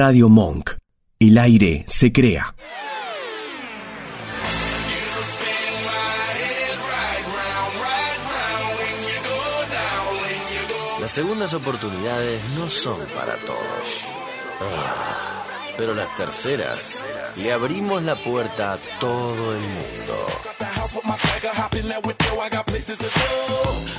Radio Monk. El aire se crea. Las segundas oportunidades no son para todos. Ah, pero las terceras le abrimos la puerta a todo el mundo.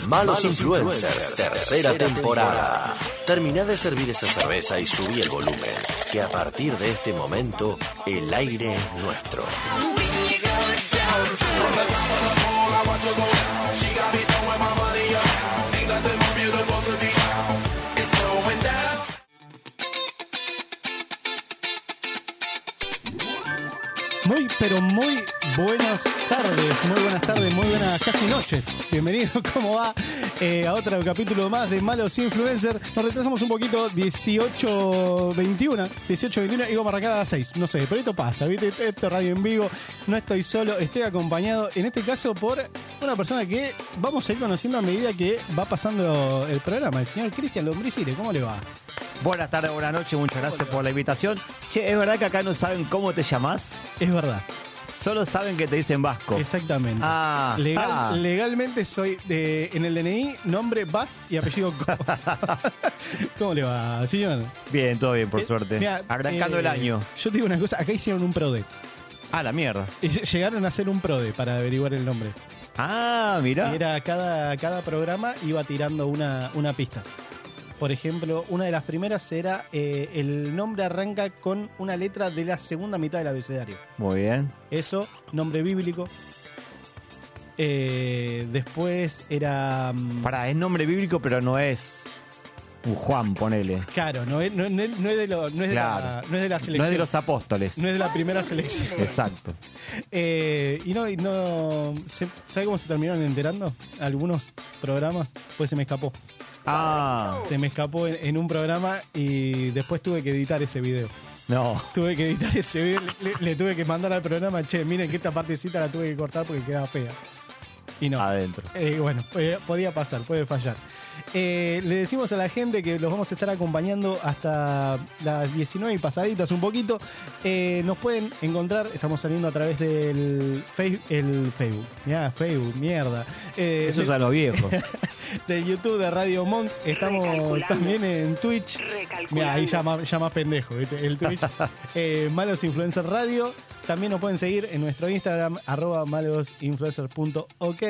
Malos Influencers, tercera temporada. Terminá de servir esa cerveza y subí el volumen, que a partir de este momento el aire es nuestro. Pero muy buenas tardes, muy buenas tardes, muy buenas casi noches. Bienvenido, ¿cómo va? Eh, a otro capítulo más de Malos Influencers. Nos retrasamos un poquito, 18.21, 18.21 y vamos a arrancar a las 6. No sé, pero esto pasa, ¿viste? Esto es radio en vivo, no estoy solo, estoy acompañado en este caso por una persona que vamos a ir conociendo a medida que va pasando el programa, el señor Cristian Lombricire. ¿Cómo le va? Buenas tardes, buenas noches, muchas gracias por la invitación. Che, ¿es verdad que acá no saben cómo te llamás? Es verdad, Solo saben que te dicen vasco. exactamente. Ah, Legal- ah. Legalmente soy de, en el DNI nombre Vaz y apellido Co. ¿Cómo le va, señor? Bien, todo bien, por Eh, suerte. mirá, Arrancando eh, el año. Yo te digo una cosa, acá hicieron un PRODE. Ah, la mierda. Y Llegaron a hacer un PRODE para averiguar el nombre. Ah, Y mirá. era cada, cada programa iba tirando una, una pista. Por ejemplo, una de las primeras era eh, el nombre arranca con una letra de la segunda mitad del abecedario. Muy bien. Eso, nombre bíblico. Eh, después era. mm, Pará, es nombre bíblico, pero no es Juan, ponele. Claro, no es, no, es- no es- no es de, lo- no es de la, Claro. no es de la selección. No es de los apóstoles. No es de la primera selección. Exacto. Eh, y no, y no. ¿Sabe cómo se terminaron enterando? Algunos programas. Pues se me escapó. Ah, Se me escapó en, en un programa y después tuve que editar ese video. no. Tuve que editar ese video. Le, le tuve que mandar al programa, che, miren que esta partecita la tuve que cortar porque quedaba fea. Y no. Adentro. Eh, bueno, podía, podía pasar, puede fallar. Eh, le decimos a la gente que los vamos a estar acompañando hasta las 19 y pasaditas un poquito. Eh, nos pueden encontrar, estamos saliendo a través del Face- el Facebook. Mirá, Facebook, mierda. Eh, Eso es a los viejos. de YouTube de Radio Monk. Estamos también en Twitch. Mira, ahí ya más, ya más pendejo, ¿viste? el Twitch. Eh, Malos Influencer Radio. También nos pueden seguir en nuestro Instagram, arroba malosinfluencer.ok.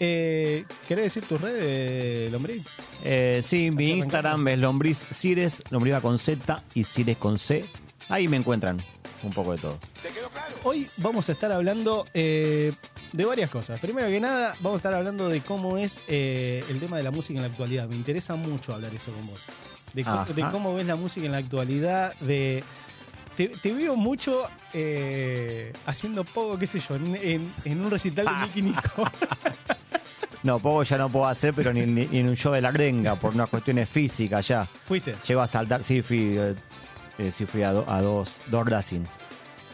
Eh, ¿Querés decir tus redes, Lombrí? Eh, sí, mi Instagram es lombriz Cires, lombriz va con Z y Cires con C. Ahí me encuentran un poco de todo. Hoy vamos a estar hablando eh, de varias cosas. Primero que nada, vamos a estar hablando de cómo es eh, el tema de la música en la actualidad. Me interesa mucho hablar eso con vos. De, cómo- Ajá. de cómo ves la música en la actualidad, de... Te, te veo mucho eh, haciendo poco, qué sé yo, en, en- en un recital de Nicky Nico. No, poco ya no puedo hacer, pero ni, ni- ni en un show de la grenga, por unas cuestiones físicas ya. Fuiste. Llego a saltar, sí fui, eh, eh, sí fui a, do- a dos, dos Racing.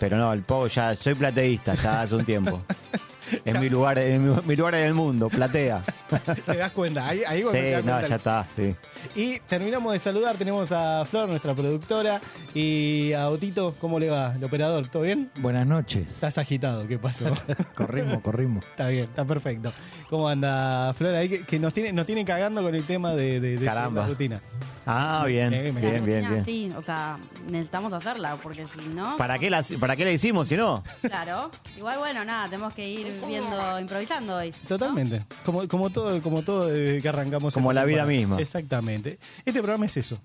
Pero no, el pogo ya, soy plateísta ya hace un tiempo. Es mi lugar, es mi, mi lugar en el mundo, platea. Te das cuenta. Ahí, ahí cuando Sí, te das no, ya está, sí. Y terminamos de saludar. Tenemos a Flor, nuestra productora, y a Otito. ¿Cómo le va? El operador, ¿todo bien? Buenas noches. Estás agitado, ¿qué pasó? Corrimos, corrimos. Está bien, está perfecto. ¿Cómo anda Flor? Ahí que, que nos tiene, nos tiene cagando con el tema de, de, de Caramba. la rutina. Ah, bien, Eh, bien, bien, bien. Sí, o sea, necesitamos hacerla, porque si no, ¿Para qué, la, ¿Para qué la hicimos si no? claro. Igual, bueno, nada, tenemos que ir viendo, improvisando hoy. ¿no? Totalmente. Como, como todo, como todo desde que arrancamos. Como la vida misma. Exactamente. Este programa es eso.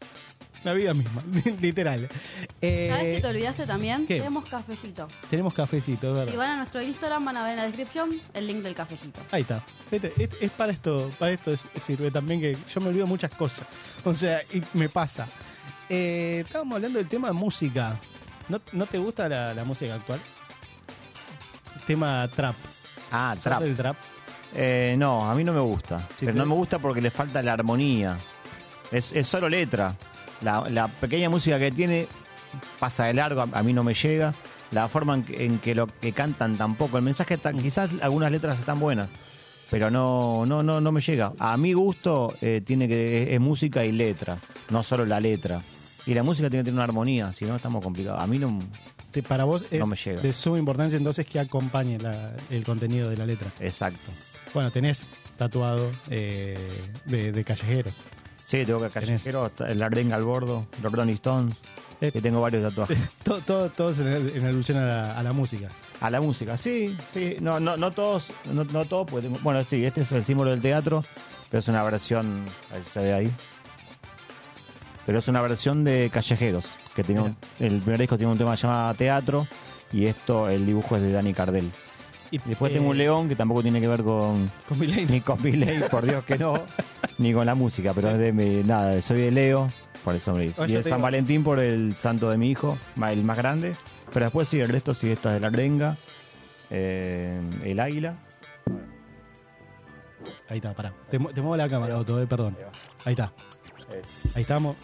La vida misma, literal. Eh, ¿Sabes que te olvidaste también? ¿qué? Tenemos cafecito. tenemos cafecito, es verdad. Si van a nuestro Instagram van a ver en la descripción el link del cafecito. Ahí está. Vete, Es, es para esto, para esto es- sirve también que yo me olvido muchas cosas. O sea, y me pasa. Eh, estábamos hablando del tema de música. ¿No, no te gusta la, la música actual? Tema trap. Ah, ¿Sos trap. del trap? Eh, no, a mí no me gusta. Sí, pero pero- no me gusta porque le falta la armonía. Es, es solo letra. La, la pequeña música que tiene pasa de largo, a, a mí no me llega. La forma en que, en que lo que cantan tampoco. El mensaje está, quizás algunas letras están buenas, pero no, no, no, no me llega. A mi gusto eh, tiene que es, música y letra, no solo la letra. Y la música tiene que tener una armonía, si no estamos complicados. A mí no. Te- para vos es No me llega. de suma importancia entonces que acompañe la- el contenido de la letra. Exacto. Bueno, tenés tatuado eh, de, de callejeros. Sí, tengo que Tenés. callejero, el Ardenga al bordo, los Rolling Stones, Eh, que tengo varios tatuajes. todo, todo, todos en, en alusión a la, a la música. A la música, sí, sí. No, no, no todos, no, no todos, porque tengo- bueno, sí, este es el símbolo del teatro, pero es una versión, a ver si se ve ahí. Pero es una versión de Callejeros, que tiene un- el primer disco tiene un tema llamado Teatro, y esto, el dibujo es de Dani Cardell. Y Después eh, tengo un león que tampoco tiene que ver con Con Milei. ni con Billy, por Dios que no, ni con la música, pero es de mi, nada, soy de Leo, por eso me dice. Oye, Y de San digo- Valentín por el santo de mi hijo, el más grande. Pero después sí, el resto sí, esta es de la renga, eh, el águila. Ahí está, pará. Te, mu- te muevo la cámara, Otto, eh, perdón. Ahí está. Ahí estamos.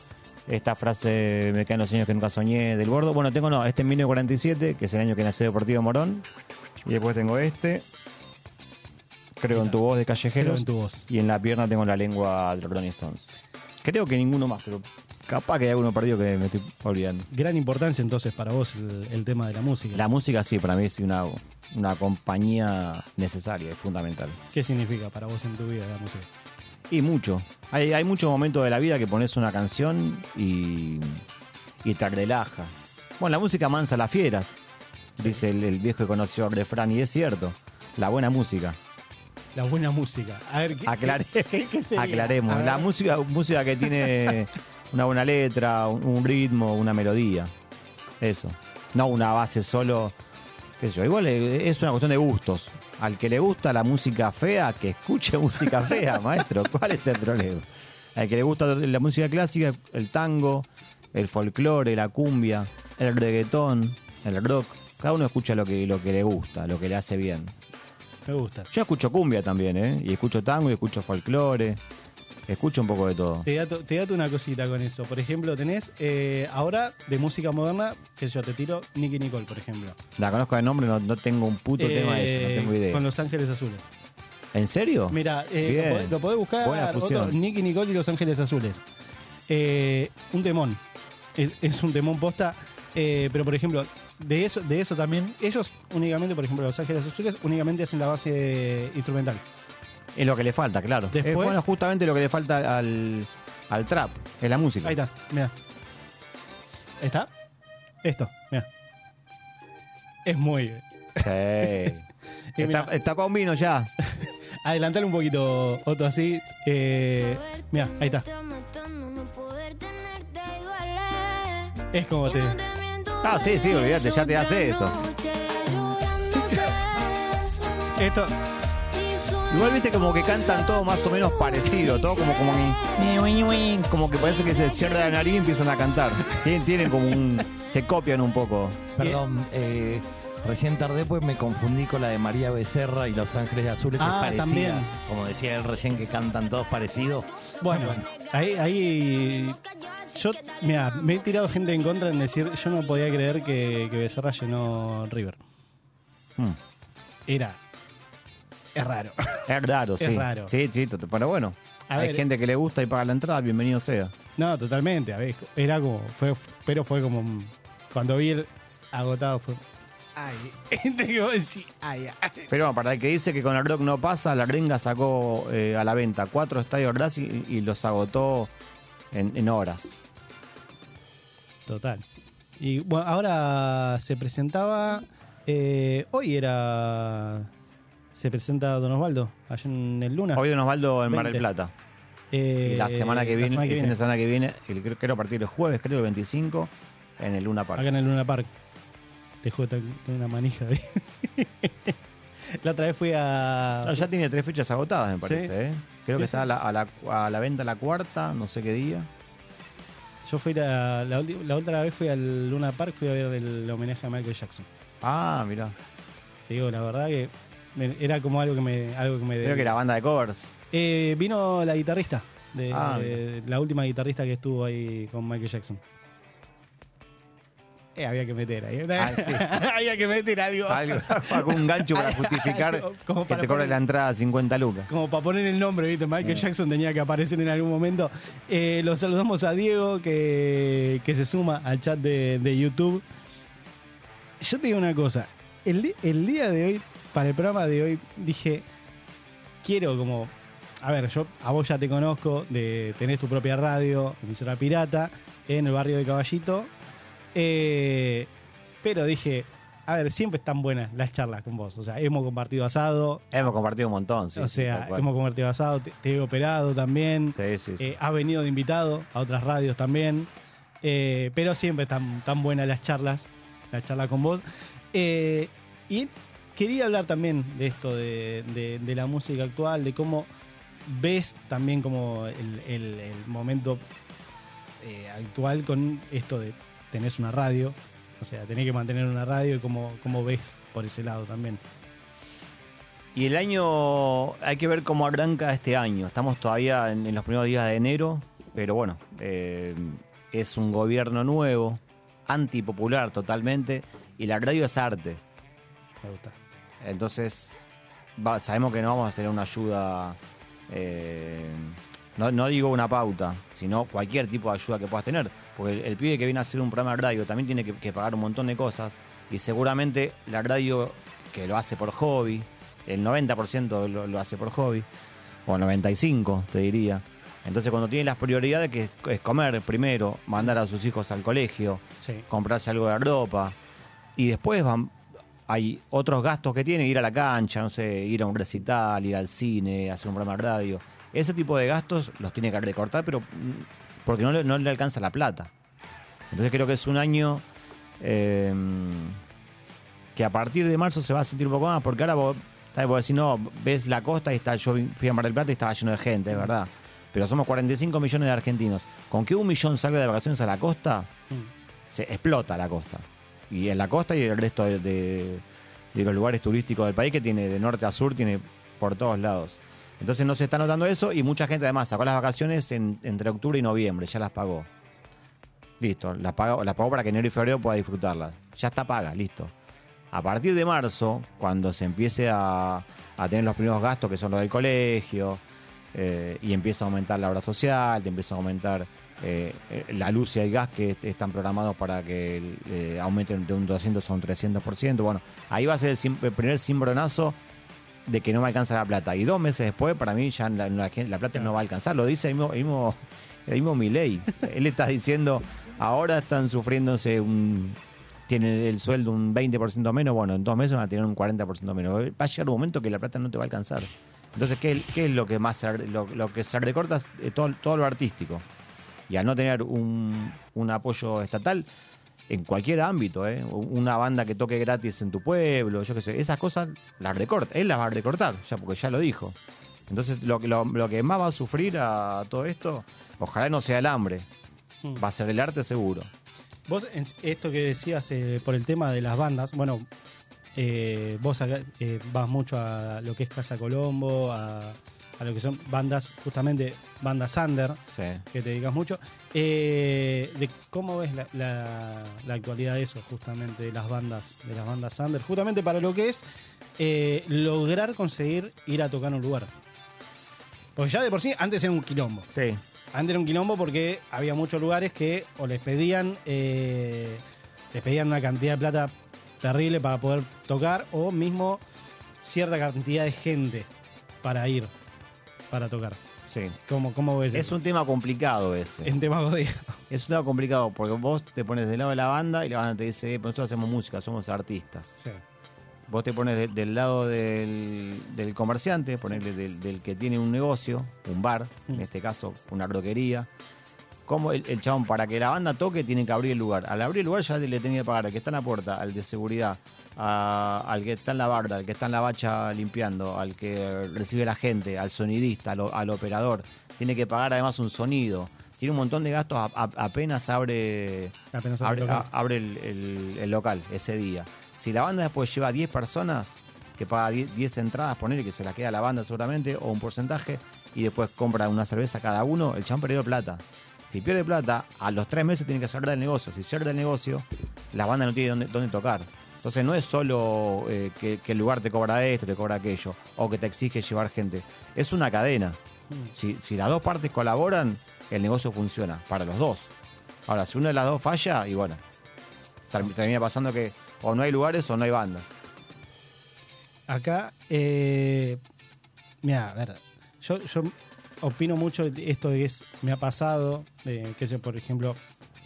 Esta frase me quedan los sueños que nunca soñé del gordo. Bueno, tengo no, este en 1947, que es el año que nació Deportivo Morón. Y después tengo este. Creo en tu voz de Creo callejeros. en tu voz. Y en la pierna tengo la lengua de los Rolling Stones. Creo que ninguno más, pero capaz que hay alguno perdido que me estoy olvidando. Gran importancia entonces para vos el, el tema de la música. La música sí, para mí es una, una compañía necesaria, es fundamental. ¿Qué significa para vos en tu vida la música? Y mucho. Hay, hay muchos momentos de la vida que pones una canción y, y te relaja. Bueno, la música mansa las fieras, dice el, el viejo y conocido refrán, y es cierto. La buena música. La buena música. A ver, ¿qué, Aclare- qué- qué sería? Aclaremos. La música, música que tiene una buena letra, un, un ritmo, una melodía. Eso. No una base solo. Qué sé yo. Igual es una cuestión de gustos. Al que le gusta la música fea, que escuche música fea, maestro. ¿Cuál es el problema? Al que le gusta la música clásica, el tango, el folclore, la cumbia, el reggaetón, el rock. Cada uno escucha lo que, lo que le gusta, lo que le hace bien. Me gusta. Yo escucho cumbia también, ¿eh? Y escucho tango y escucho folclore. Escucho un poco de todo. Te dato, te dato una cosita con eso. Por ejemplo, tenés eh, ahora de música moderna, que yo te tiro Nicky Nicole, por ejemplo. La conozco de nombre, no, no tengo un puto tema de eso, no Eh, tengo idea. Con Los Ángeles Azules. ¿En serio? Mira, eh, lo, podés, buscar. Buena otro. Nicky Nicole y Los Ángeles Azules. Eh, un temón. Es, es un temón posta. pero, por ejemplo, de eso, de eso también, ellos únicamente, por ejemplo, Los Ángeles Azules, únicamente hacen la base instrumental. Es lo que le falta, claro. Después- es bueno, justamente lo que le falta al, al trap, es la música. Ahí está, mira. ¿Está? Esto, mira. Es muy. Sí. Está, está con vino ya. Adelantale un poquito, Otto, así. Eh, mira, ahí está. Es como te. Ah, sí, sí, olvídate, ya te hace esto. Esto. Igual viste como que cantan todo más o menos parecido, todo como como que, como que parece que se cierra la nariz y empiezan a cantar. Tienen, tienen como un se copian un poco. Perdón, eh, recién tardé pues me confundí con la de María Becerra y Los Ángeles Azules, que Ah, es parecida. también. Como decía él recién que cantan todos parecidos. Bueno, ahí, ahí yo, mira, me he tirado gente en contra en decir, yo no podía creer que, que Becerra llenó River. Hmm. Era, es raro. Es raro, sí. Es raro. Sí, sí, pero bueno. A hay ver. gente que le gusta y paga la entrada, bienvenido sea. No, totalmente, a ver, era como, fue, pero fue como, cuando vi el agotado fue, ay, entre que vos decís, ay, ay. Pero bueno, para el que dice que con el rock no pasa, la Renga sacó eh, a la venta cuatro estadios Brass y, y los agotó en, en horas. Total. Y bueno, ahora se presentaba, eh, hoy era, se presenta Don Osvaldo, allá en el Luna. Hoy Don Osvaldo en Mar del 20. Plata. Eh, Y la semana que viene, semana que el fin de semana que viene, el- creo, creo a partir del jueves, creo el 25, en el Luna Park. Acá en el Luna Park. Te juego tengo una manija de... La otra vez fui a... No, ya tiene tres fechas agotadas, me parece. Sí. ¿eh? Creo Sí, que sí. está a la, a, la, a la venta la cuarta, no sé qué día. Yo fui la, la, la otra vez fui al Luna Park, fui a ver el homenaje a Michael Jackson. Ah, mirá. Te digo, la verdad que era como algo que me... Algo que me Creo que era banda de covers. Eh, vino la guitarrista, de, Ah, de- la última guitarrista que estuvo ahí con Michael Jackson. Eh, había que meter ahí. Ah, sí. había que meter algo. Algo, algún gancho para justificar que te cobre la entrada 50 lucas. Como para poner el nombre, ¿viste? Michael Jackson tenía que aparecer en algún momento. Eh, los saludamos a Diego que, que se suma al chat de, de YouTube. Yo te digo una cosa. El, el día de hoy, para el programa de hoy, dije, quiero como... A ver, yo a vos ya te conozco, de tenés tu propia radio, emisora pirata, en el barrio de Caballito. Eh, pero dije, a ver, siempre están buenas las charlas con vos. O sea, hemos compartido asado, Hemos compartido un montón, sí. o sea, hemos compartido asado, te, te he operado también. Sí, sí, sí. Eh, has venido de invitado a otras radios también. Eh, pero siempre están tan buenas las charlas, la charla con vos. Eh, y quería hablar también de esto, de, de- de la música actual, de cómo ves también como el, el- el momento eh, actual con esto de tenés una radio, o sea, tenés que mantener una radio y cómo, cómo ves por ese lado también. Y el año, hay que ver cómo arranca este año. Estamos todavía en, en los primeros días de enero, pero bueno, eh, es un gobierno nuevo, antipopular totalmente, y la radio es arte. Me gusta. Entonces, va- sabemos que no vamos a tener una ayuda, eh, no, no digo una pauta, sino cualquier tipo de ayuda que puedas tener. Porque el, el pibe que viene a hacer un programa de radio también tiene que, que pagar un montón de cosas. Y seguramente la radio que lo hace por hobby, el 90% lo, lo hace por hobby, o el 95% te diría. Entonces cuando tiene las prioridades que es, es comer primero, mandar a sus hijos al colegio, Sí. comprarse algo de ropa y después van hay otros gastos que tiene ir a la cancha no sé ir a un recital ir al cine hacer un programa de radio ese tipo de gastos los tiene que recortar pero mm, porque no le, no le alcanza la plata entonces creo que es un año eh, que a partir de marzo se va a sentir un poco más porque ahora vos, vos decís no ves la costa y está yo fui a Mar del Plata y estaba lleno de gente es verdad pero somos 45 millones de argentinos con que un millón salga de vacaciones a la costa Mm. se explota la costa. Y en la costa y el resto de, de- los lugares turísticos del país que tiene de norte a sur, tiene por todos lados. Entonces no se está notando eso y mucha gente además sacó las vacaciones en- entre octubre y noviembre, ya las pagó. Listo, las pagó, las pagó para que enero y febrero pueda disfrutarlas. Ya está paga, listo. A partir de marzo, cuando se empiece a, a tener los primeros gastos, que son los del colegio, eh, y empieza a aumentar la obra social, te empieza a aumentar eh, la luz y el gas que est- están programados para que eh, aumenten de un 200 a un 300%. Bueno, ahí va a ser el, primer cimbronazo de que no me alcanza la plata. Y dos meses después, para mí, ya la, plata no va a alcanzar. Lo dice el mismo, el mismo, Milei. Él está diciendo, ahora están sufriéndose un... Tienen el sueldo un 20% menos, bueno, en dos meses van a tener un 40% menos. Va a llegar un momento que la plata no te va a alcanzar. Entonces, ¿qué, es lo que más lo, lo que se recorta? Eh, todo, todo lo artístico. Y al no tener un, un apoyo estatal, en cualquier ámbito, ¿eh? una banda que toque gratis en tu pueblo, yo qué sé, esas cosas las recorta, él las va a recortar, ya porque ya lo dijo. Entonces, lo, que- lo, lo que más va a sufrir a todo esto, ojalá no sea el hambre, Mm. va a ser el arte seguro. Vos, esto que decías eh, por el tema de las bandas, bueno, eh, vos acá, eh, vas mucho a lo que es Casa Colombo, a, a lo que son bandas, justamente bandas under, Sí. que te dedicas mucho. Eh, de ¿Cómo ves la, la- la actualidad de eso, justamente, de las bandas, de las bandas under? Justamente para lo que es eh, lograr conseguir ir a tocar un lugar. Porque ya de por sí, antes era un quilombo. Sí. Antes era un quilombo porque había muchos lugares que o les pedían eh, les pedían una cantidad de plata terrible para poder tocar o mismo cierta cantidad de gente para ir para tocar. Sí. ¿Cómo, cómo ves Es eso? un tema complicado ese. En tema jodido. Es un tema complicado porque vos te pones del lado de la banda y la banda te dice, "Eh, nosotros hacemos música, somos artistas. Sí. Vos te pones de- del lado del, del comerciante, ponerle del, del que tiene un negocio, un bar, en Mm. este caso una roquería. Como el, el chabón, para que la banda toque, tiene que abrir el lugar. Al abrir el lugar ya le tenía que pagar al que está en la puerta, al de seguridad, a- al que está en la barda, al que está en la bacha limpiando, al que recibe la gente, al sonidista, al, operador. Tiene que pagar además un sonido. Tiene un montón de gastos a- a- apenas abre Apenas abre, el, el- el local ese día. Si la banda después lleva 10 personas, que paga 10, 10 entradas, ponerle que se las queda la banda seguramente, o un porcentaje, y después compra una cerveza cada uno, el chabón perdió plata. Si pierde plata, a los tres meses tiene que cerrar el negocio. Si cierra el negocio, la banda no tiene dónde, dónde tocar. Entonces no es solo eh, que, que el lugar te cobra esto, te cobra aquello, o que te exige llevar gente. Es una cadena. Si, si las dos partes colaboran, el negocio funciona para los dos. Ahora, si una de las dos falla, y bueno, term- termina pasando que o no hay lugares o no hay bandas. Acá, eh, mira, a ver, yo, yo opino mucho de esto de que es, me ha pasado, que sé, por ejemplo,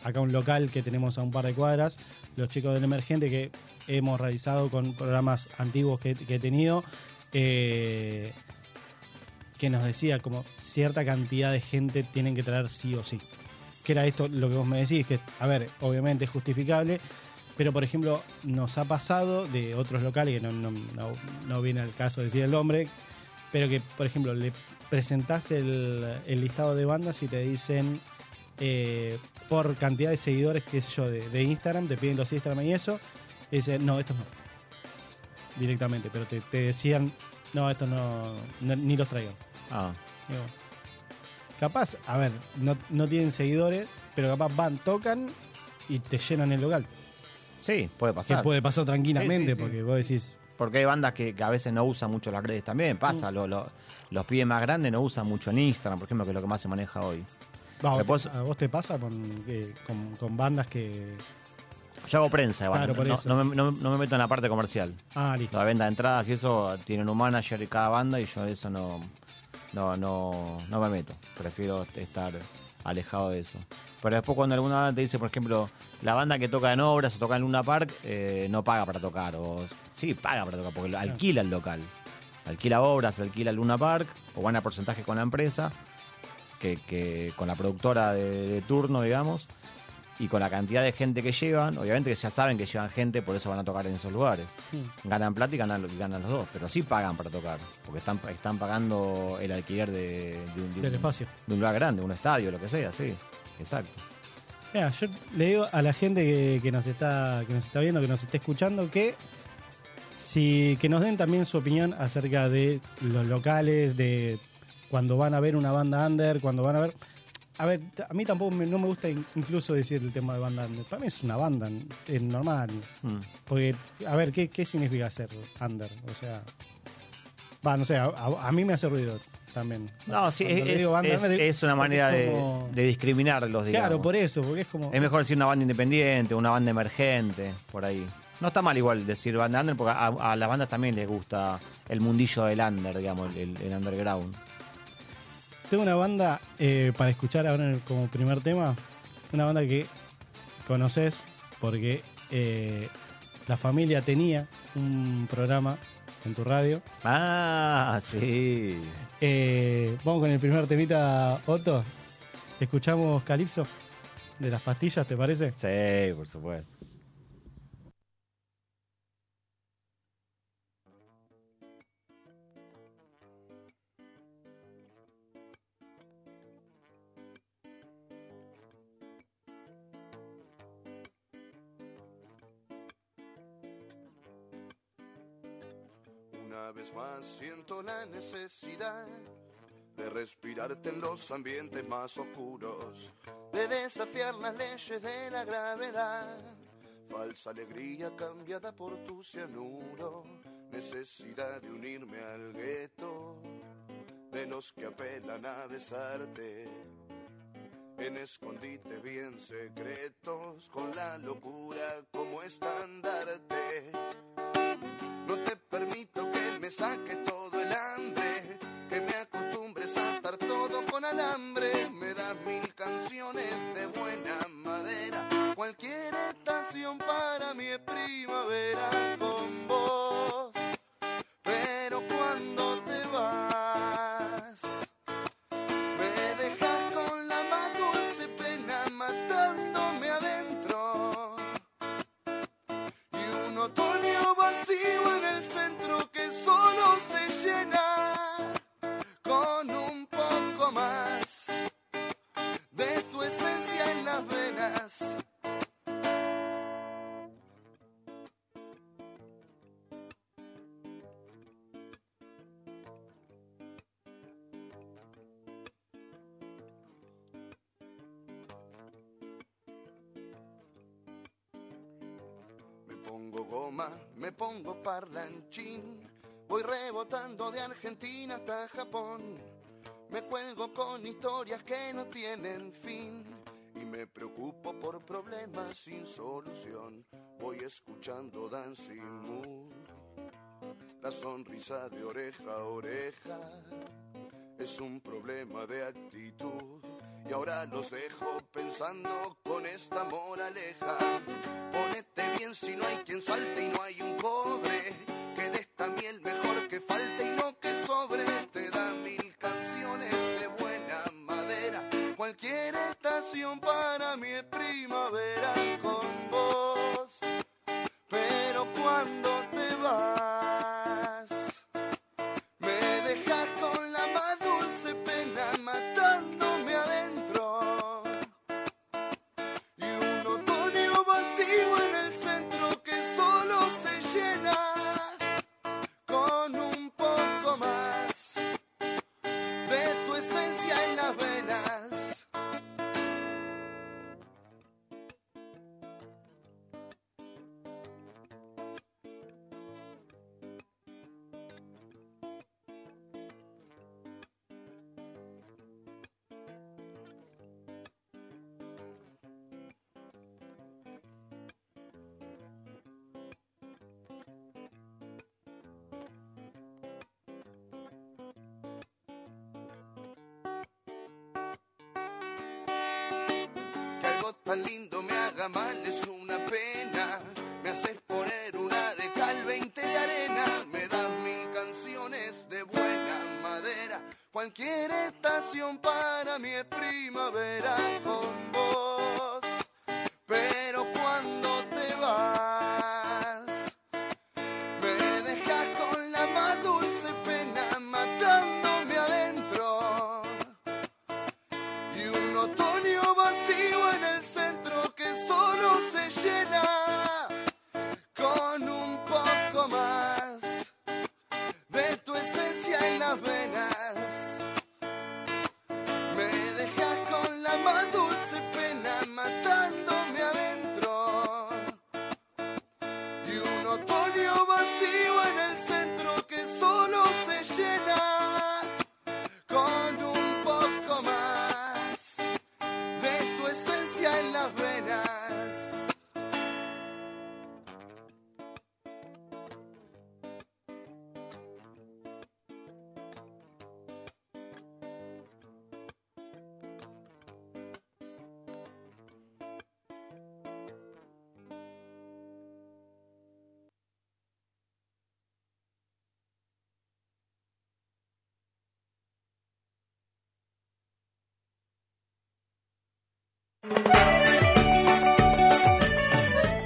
acá un local que tenemos a un par de cuadras, los chicos del emergente que hemos realizado con programas antiguos que, he tenido, eh, que nos decía como cierta cantidad de gente tienen que traer sí o sí. Que era esto lo que vos me decís, que, a ver, obviamente es justificable, pero, por ejemplo, nos ha pasado de otros locales, que no, no, no- no viene al caso decir el nombre, pero que, por ejemplo, le presentás el, el listado de bandas y te dicen eh, por cantidad de seguidores, qué sé yo, de, de Instagram, te piden los Instagram y eso, y dicen, no, estos no. Directamente, pero te, te decían, no, estos no, no- ni los traigan. Ah, Digo, capaz, a ver, no, no tienen seguidores, pero capaz van, tocan y te llenan el local. sí, puede Que pasar. puede pasar tranquilamente, Sí, sí, sí. porque vos decís, Porque hay bandas que, que a veces no usan mucho las redes también. Pasa, lo- lo- los pibes más grandes no usan mucho en Instagram, por ejemplo, que es lo que más se maneja hoy. Después- ¿A vos te pasa con, con, con bandas que. Yo hago prensa de bandas, Claro, por no, eso. no me, no- no me meto en la parte comercial. Ah, listo. La venta de entradas y eso tienen un manager de cada banda y yo eso no, no, no, no me meto. Prefiero estar alejado de eso. Pero después cuando alguna banda te dice, por ejemplo, la banda que toca en obras o toca en Luna Park, eh, no paga para tocar. O sí, paga para tocar, porque alquila el local. Alquila obras, alquila Luna Park, o van a porcentaje con la empresa, que, que con la productora de, de turno, digamos, y con la cantidad de gente que llevan, obviamente que ya saben que llevan gente, por eso van a tocar en esos lugares Mm. ganan plata y ganan, ganan los dos, pero sí pagan para tocar, porque están, están pagando el alquiler de, de un, de un- Del espacio. de un lugar grande, un estadio, lo que sea, sí, exacto. Mira, yo le digo a la gente que, que nos está que nos está viendo, que nos está escuchando, que si que nos den también su opinión acerca de los locales, de cuando van a ver una banda under, cuando van a ver. A ver, a mí tampoco me- no me gusta in- incluso decir el tema de banda under. Para mí es una banda, es normal. Mm. Porque, a ver, ¿qué, qué significa ser under? O sea, va, no sé, a, a- a mí me hace ruido también. No, sí, es, digo banda es- under, es una manera es de, de discriminarlos, digamos. Claro, por eso, porque es como. Es mejor decir una banda independiente, una banda emergente, por ahí. No está mal igual decir banda under, porque a, a las bandas también les gusta el mundillo del under, digamos, el, el underground. Tengo una banda eh, para escuchar ahora como primer tema. Una banda que conoces porque eh, la familia tenía un programa en tu radio. Ah, sí. Eh, vamos con el primer temita, Otto. Escuchamos Calipso de las pastillas, ¿te parece? Sí, por supuesto. Una vez más siento la necesidad de respirarte en los ambientes más oscuros, de desafiar las leyes de la gravedad. Falsa alegría cambiada por tu cianuro, necesidad de unirme al gueto de los que apelan a besarte. En escondite bien secretos, con la locura como estandarte. Que me saques todo me pongo parlanchín. Voy rebotando de Argentina hasta Japón. Me cuelgo con historias que no tienen fin. Y me preocupo por problemas sin solución. Voy escuchando Dancing Moon. La sonrisa de oreja a oreja es un problema de actitud. Y ahora los dejo pensando con esta moraleja. Ponete bien si no hay quien salte y no hay un cobre. Que de esta miel mejor tan lindo me haga mal es una pena. Me haces poner una de cal, 20 de arena. Me das mil canciones de buena madera. Cualquier estación para mí es primavera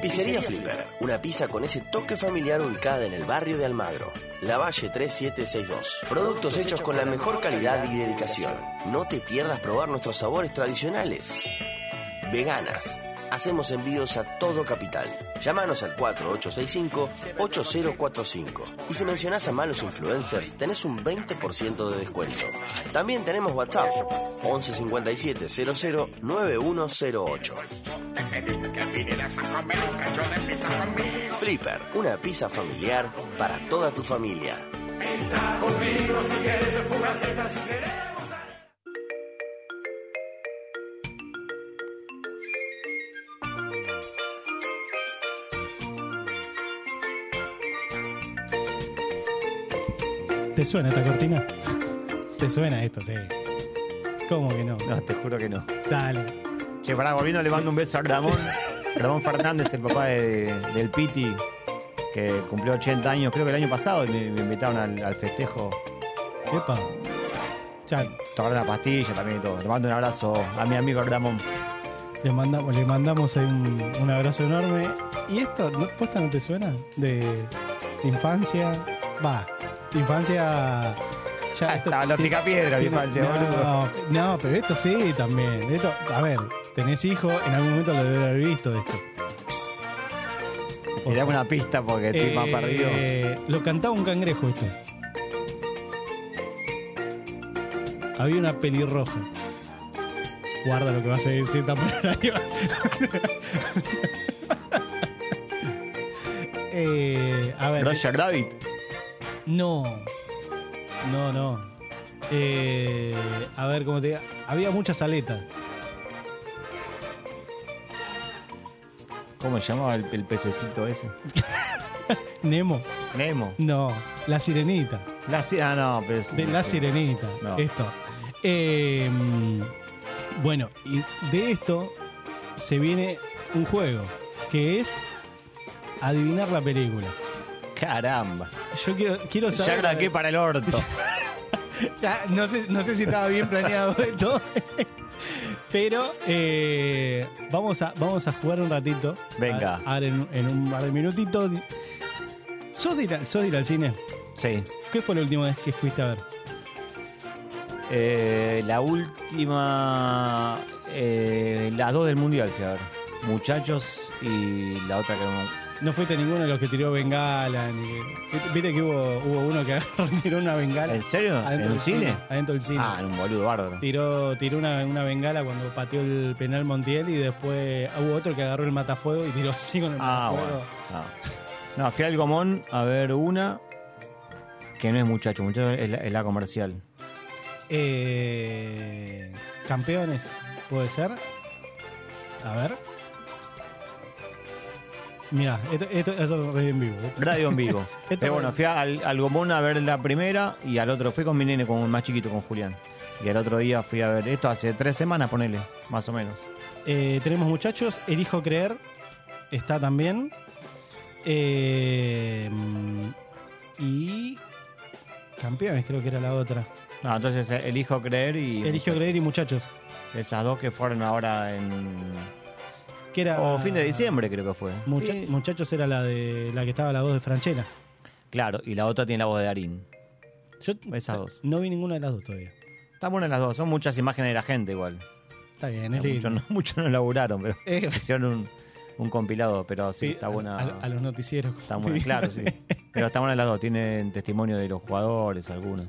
Pizzería Flipper, una pizza con ese toque familiar ubicada en el barrio de Almagro. La Valle 3762. Productos hechos con la mejor calidad y dedicación. No te pierdas probar nuestros sabores tradicionales. Veganas. Hacemos envíos a todo capital. Llámanos al 4865-8045. Y si mencionás a malos influencers, tenés un 20% de descuento. También tenemos WhatsApp 1157 00 9108. Flipper, una pizza familiar para toda tu familia. ¿Te suena esta cortina? ¿Te suena esto? Sí. ¿Cómo que no? No, te juro que no. Dale. Che, pará, volviendo le mando un beso a Ramón. Ramón Fernández, el papá de- del Piti, que cumplió 80 años, creo que el año pasado, y me, me invitaron al, al festejo. Epa. Ya, Tomaron la pastilla también y todo. Le mando un abrazo a mi amigo Ramón. le mandamos, le mandamos un, un abrazo enorme. ¿Y esto, no, posta no te suena? De, infancia. Va, infancia. Ya Ah, estaba la picapiedra, mi infancia, no, boludo. No, pero esto sí también. Esto, a ver, tenés hijo, en algún momento lo debe haber visto de esto. Tirame una pista porque estoy más Eh, perdido. Lo cantaba un cangrejo esto. Había una pelirroja. Guarda lo que vas a decir tan arriba. Eh, Roger Rabbit. No. No, no. Eh, a ver, ¿cómo te diga? Había muchas aletas. ¿Cómo se llamaba el, el pececito ese? Nemo. Nemo. No. La sirenita. La, si- ah, no, pero es- De la sirenita. No. Esto. Eh, bueno, y de esto se viene un juego que es adivinar la película. Caramba. Yo quiero, quiero Ya saber. craqué para el orto. Ya, no, sé, no sé si estaba bien planeado esto. Pero eh, vamos, a, vamos a jugar un ratito. Venga. A- Ahora en, en un par de minutitos. ¿Sos de, ir, a- sos de ir al cine? Sí. ¿Qué fue la última vez que fuiste a ver? Eh, la última. eh, las dos del mundial, fui a ver. Muchachos y la otra que no. No fuiste ninguno de los que tiró bengala. Ni ¿Viste que hubo, hubo uno que tiró una bengala? ¿En serio? ¿En un del cine? Adentro del cine. Ah, en un boludo bárbaro. Tiró, tiró una, una bengala cuando pateó el penal Montiel y después hubo otro que agarró el matafuego y tiró así con el Ah, matafuego. bueno. No. No, fui al Gomón a ver una que no es muchacho, muchacho es la, es la comercial. Eh, campeones, puede ser. A ver. Mira, esto, esto, esto es en vivo. Radio en vivo. Pero bueno, fui al, al Gomón a ver la primera y al otro fui con mi nene, con un más chiquito, con Julián. Y al otro día fui a ver esto hace tres semanas, ponele, más o menos. Eh, tenemos muchachos, elijo creer. Está también. Eh, y. Campeones, creo que era la otra. No, entonces eh, elijo creer y. Elijo creer y muchachos. Esas dos que fueron ahora en. Que era. O fin de diciembre, creo que fue. Mucha- Sí. Muchachos era la de la que estaba la voz de Franchella. Claro, y la otra tiene la voz de Darín. Yo Esas dos. no vi ninguna de las dos todavía. Están buenas las dos, son muchas imágenes de la gente igual. Está bien, es lindo. Muchos no, muchos no laburaron, pero Eh, hicieron un, un compilado, pero sí, sí, está buena. A, a los noticieros. Está buena, claro, sí. Pero está buena las dos, tienen testimonio de los jugadores, algunos.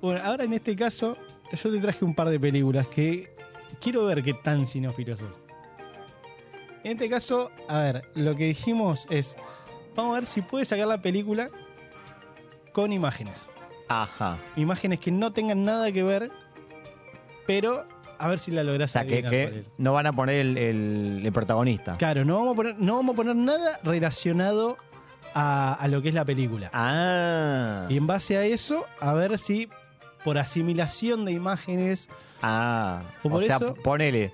Bueno, ahora en este caso, yo te traje un par de películas que quiero ver qué tan cinófilos sos. En este caso, a ver, lo que dijimos es, vamos a ver si puedes sacar la película con imágenes. Ajá. Imágenes que no tengan nada que ver, pero a ver si la O lográs sea, que, no van a poner el, el- el protagonista. Claro, no vamos a poner, no vamos a poner nada relacionado a, a lo que es la película. Ah. Y en base a eso, a ver si por asimilación de imágenes Ah. O O, sea, eso- ponele.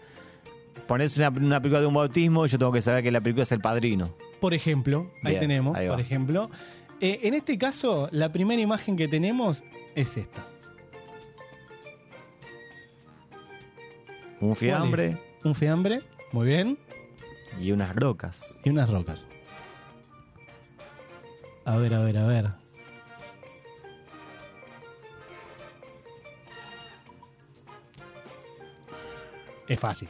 Ponés una, una película de un bautismo y yo tengo que saber que la película es El Padrino. Por ejemplo, ahí Bien, tenemos, ahí por ejemplo. Eh, en este caso, la primera imagen que tenemos es esta. Un ¿Cuál fiambre? Un fiambre, muy bien, y unas rocas. y unas rocas. A ver, a ver, a ver. Es fácil.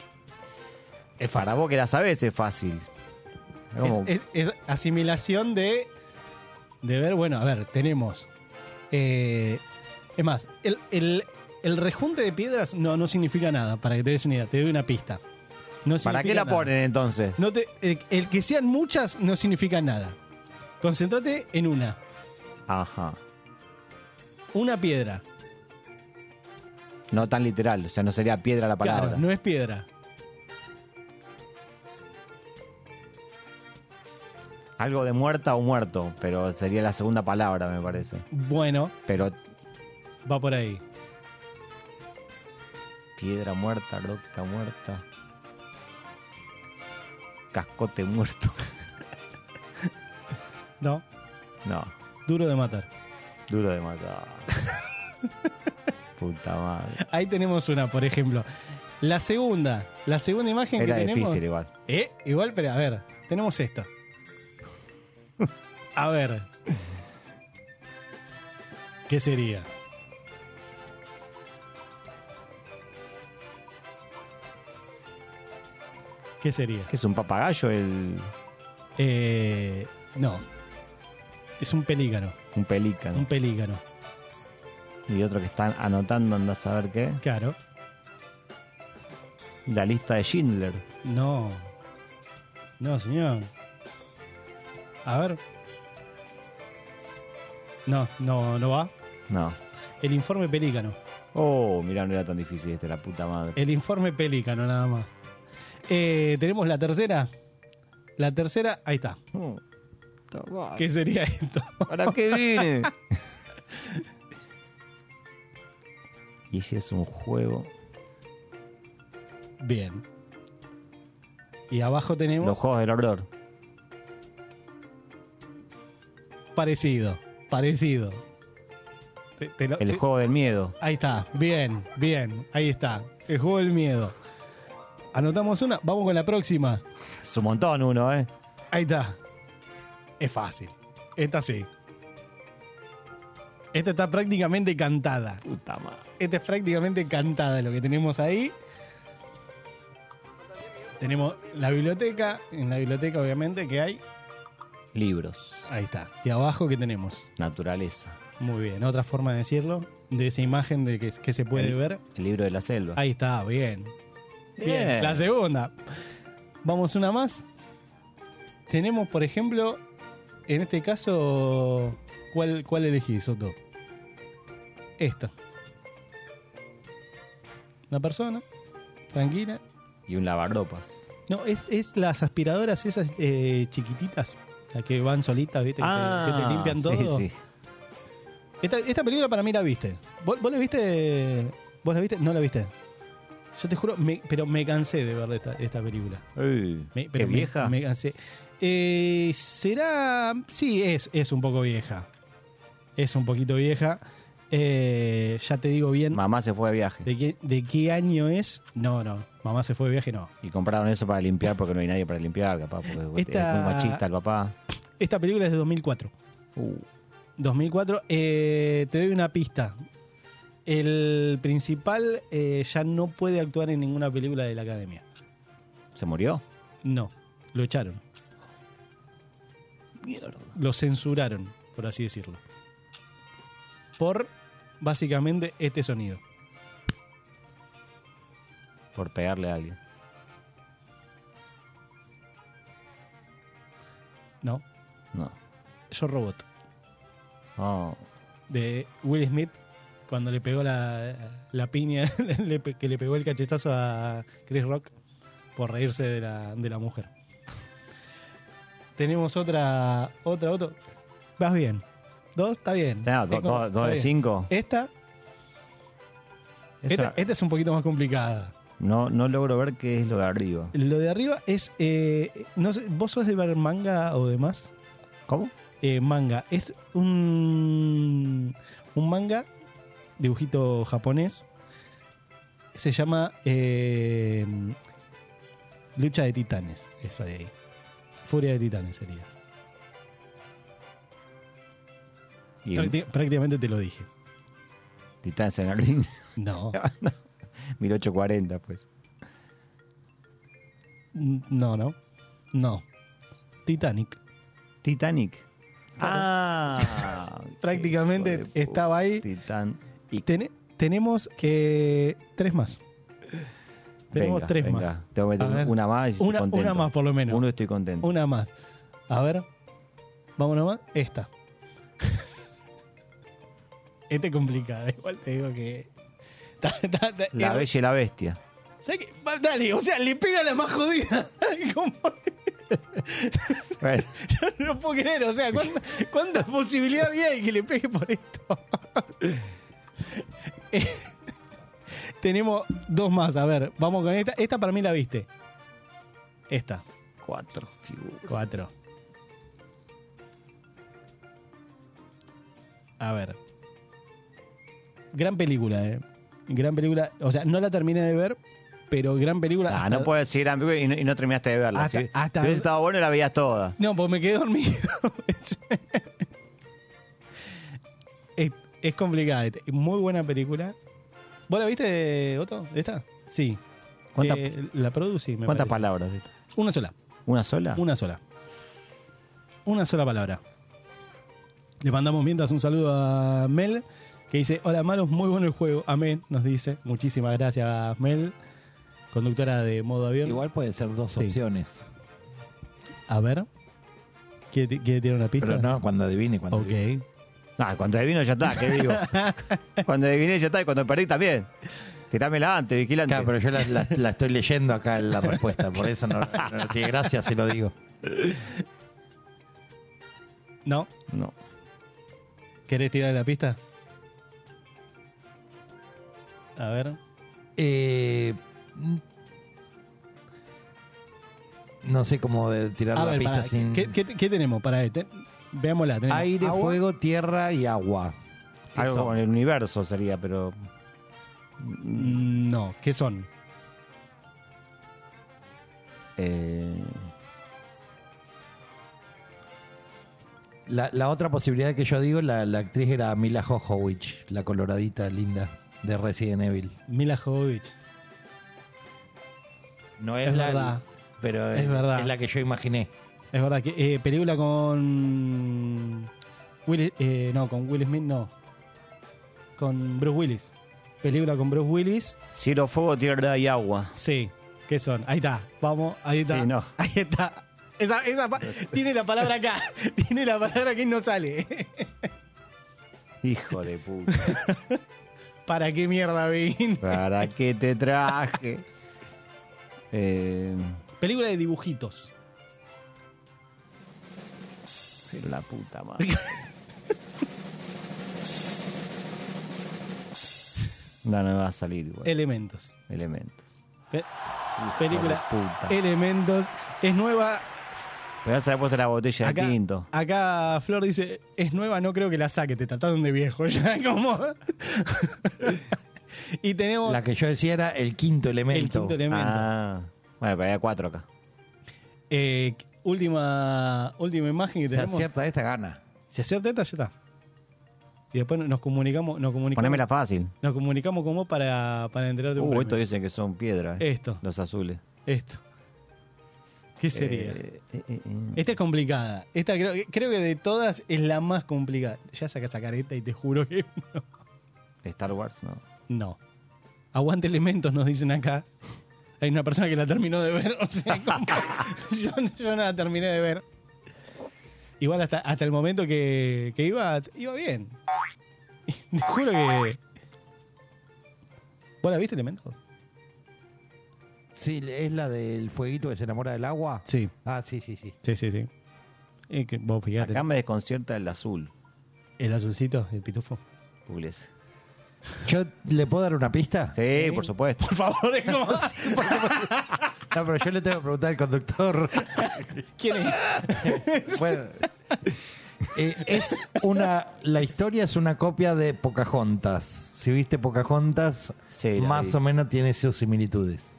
Es Para vos que la sabés es fácil. Es como- Es, es- es asimilación de, de ver, bueno, a ver, tenemos. eh, es más, el, el- el rejunte de piedras no, no significa nada, para que te des una idea, te doy una pista. No ¿Para qué la nada. ponen entonces? No te- el, el que sean muchas no significa nada. Concéntrate en una. Ajá. Una piedra. No tan literal, o sea, no sería piedra la palabra. Claro, no es piedra. Algo de muerta o muerto, pero sería la segunda palabra, me parece. Bueno, Pero va por ahí. piedra muerta, roca muerta. Cascote muerto. No, No, duro de matar. duro de matar. Puta madre. Ahí tenemos una, por ejemplo. La segunda, la segunda imagen Era que tenemos. difícil igual. Eh, igual, pero a ver, tenemos esto. A ver. ¿Qué sería? ¿Qué sería? ¿Qué es un papagayo? El, Eh, no. Es un pelícano. un pelícano. Un pelícano. Y otro que están anotando, anda a saber qué. Claro. La lista de Schindler. No. No, señor. A ver. No, no, no va. No. El informe pelícano. Oh, mirá, no era tan difícil este, la puta madre. El informe pelícano, nada más. Eh, Tenemos la tercera. La tercera, ahí está. Oh. ¿Qué sería esto? ¿Para qué vine? y ese es un juego. Bien. Y abajo tenemos Los juegos del horror. parecido. Parecido. Te- te lo- El te- juego del miedo. Ahí está. Bien, bien. Ahí está. El juego del miedo. Anotamos una. Vamos con la próxima. Es un montón uno, ¿eh? Ahí está. Es fácil. Esta sí. Esta está prácticamente cantada. Puta madre. Esta es prácticamente cantada lo que tenemos ahí. Tenemos la biblioteca. En la biblioteca, obviamente, que hay. Libros. Ahí está. Y abajo, ¿qué tenemos? Naturaleza. Muy bien. Otra forma de decirlo. De esa imagen de que, que se puede El- ver. El libro de la selva. Ahí está. Bien. Bien. Bien. La segunda. Vamos una más. Tenemos, por ejemplo, en este caso, ¿cuál, cuál elegís, Soto? Esta. Una persona, tranquila. Y un lavarropas. No, es, es las aspiradoras esas eh, chiquititas, que van solitas, ¿viste? Que, te, que te limpian todo. Ah, Sí, sí. Esta, esta película para mí la viste. ¿Vos, vos la viste? ¿Vos la viste? No la viste. Yo te juro, me- pero me cansé de ver esta, esta película. Uy, Me- ¿Qué pero me- vieja? Me, cansé. Eh, será. Sí, es, es un poco vieja. Es un poquito vieja. Eh, ya te digo bien. Mamá se fue de viaje. ¿De qué, ¿De qué año es? No, no. Mamá se fue de viaje, no. Y compraron eso para limpiar porque no hay nadie para limpiar, capaz. Porque Esta- es muy machista el papá. Esta película es de 2004. Uh, 2004. Eh, te doy una pista. El principal eh, ya no puede actuar en ninguna película de la academia. ¿Se murió? No, lo echaron. Lo censuraron, por así decirlo. Por básicamente este sonido. Por pegarle a alguien. No, No. Yo Robot. Oh, De Will Smith cuando le pegó la, la piña, le que le pegó el cachetazo a Chris Rock por reírse de la, de la mujer. Tenemos otra, otra, otra. Vas bien. Dos, está bien. No, do- Es como- do- está dos de bien. cinco. Esta, esta, esta es un poquito más complicada. no, no logro ver qué es lo de arriba. Lo de arriba es. eh, no sé, ¿Vos sos de ver manga o demás? ¿Cómo? Eh, manga. Es un. Un manga, dibujito japonés. Se llama. eh, Lucha de Titanes. Esa de ahí. Furia de Titanes sería. Y Prácti- prácticamente te lo dije. El ring. No. 1840, pues. No, no. No. Titanic. Titanic. Ah. Prácticamente estaba ahí. Titán. Y Tene- tenemos eh, tres más. Tenemos Venga, tres venga. más. Tengo que meter una más y estoy Una, contento. una más por lo menos. Uno estoy contento. Una más. A ver. Vamos nomás. Esta. Esta es complicada. Igual te digo que. La Bella y la Bestia. ¿sabes qué? Va, Dale, o sea, le pega la más jodida. ¿Cómo? Bueno, Yo no puedo creer, o sea, ¿cuánta, cuánta posibilidad había de que le pegue por esto? Eh, tenemos dos más, a ver, vamos con esta. Esta para mí la viste. Esta, cuatro figuras. cuatro. A ver. Gran película, eh. Gran película. O sea, no la terminé de ver, pero gran película. Ah, hasta- no puedes decir ambigua y no, y no terminaste de verla. Hasta- si hasta- si estado bueno, la veías toda. No, pues me quedé dormido. es, es complicada. Muy buena película. ¿Vos la viste, Otto? ¿Esta? Sí. ¿Cuánta- Eh, la producí, me ¿Cuántas parece. palabras? esta? Una sola. ¿Una sola? Una sola. Una sola palabra. Le mandamos mientras un saludo a Mel, que dice, hola malos, muy bueno el juego. Amén, nos dice. Muchísimas gracias, Mel, conductora de modo avión. Igual puede ser dos Sí. opciones. A ver. ¿Quiere, quiere tirar una pista? Pero no, cuando adivine, cuando Ok. adivine. Ah, cuando adivino ya está, ¿qué digo? cuando adiviné ya está y cuando perdí también. Tirámela antes, vigilante. Claro, pero yo la, la- la estoy leyendo acá en la respuesta, por eso no, no tiene gracia si lo digo. ¿No? No. ¿Querés tirar la pista? A ver. Eh, no sé cómo de tirar A la ver, pista pará, sin... ¿qué, qué, qué tenemos para este? Veámosla. tenemos Aire, agua. fuego, tierra y agua. ¿Qué Algo son? con el universo sería, pero. Mm, No, ¿qué son? eh, La, la otra posibilidad que yo digo, la, la actriz era Mila Jovovich, la coloradita linda de Resident Evil. Mila Jovovich. No Es la, verdad. pero Es verdad. es la que yo imaginé. Es verdad que eh, película con Will, eh, no, con Will Smith no. Con Bruce Willis. Película con Bruce Willis. cielo, fuego, tierra y agua. Sí. ¿Qué son? Ahí está. Vamos, ahí está. Sí, no. Ahí está. Esa, esa pa- tiene la palabra acá. Tiene la palabra que no sale. Hijo de puta. ¿Para qué mierda vine? ¿Para qué te traje? Eh, Película de dibujitos. pero la puta madre. No, no va a salir igual. Elementos. Elementos. Pe- Hijo película. Elementos. Es nueva. A haber puesto la botella Acá, de tinto. acá Flor dice, es nueva, no creo que la saque, te trataron de viejo. Ya como... y tenemos La que yo decía era el quinto el elemento. quinto elemento. Ah, bueno, pero había cuatro acá. Eh, última, última imagen que Se tenemos. acierta esta gana. Si acierta esta, ya está. Y después nos comunicamos, nos comunicamos, Ponémela fácil. nos comunicamos con vos para, para enterarte un Uh, premio. estos dicen que son piedras. Esto, Los azules. esto. ¿Qué sería? Eh, eh, eh. Esta es complicada. Esta creo, creo que de todas es la más complicada. Ya saca esa careta y te juro que Star Wars, no. no. Aguante elementos, nos dicen acá. Hay una persona que la terminó de ver. O sea, yo, yo no la terminé de ver. Igual hasta, hasta el momento que, que iba, iba bien. Te juro que. ¿Vos la viste, elementos? Sí, es la del fueguito que se enamora del agua. Sí, Ah, sí, sí, sí. sí, sí, sí. Es que vos fíjate. Acá me desconcierta el azul. El azulcito, el pitufo. Pugliese. ¿Yo le puedo dar una pista? Sí, por supuesto. Por favor, es como si- No, pero yo le tengo que preguntar al conductor. ¿Quién es? bueno, eh, es una. La historia es una copia de Pocahontas. Si viste Pocahontas, Sí, la más vi. o menos tiene sus similitudes.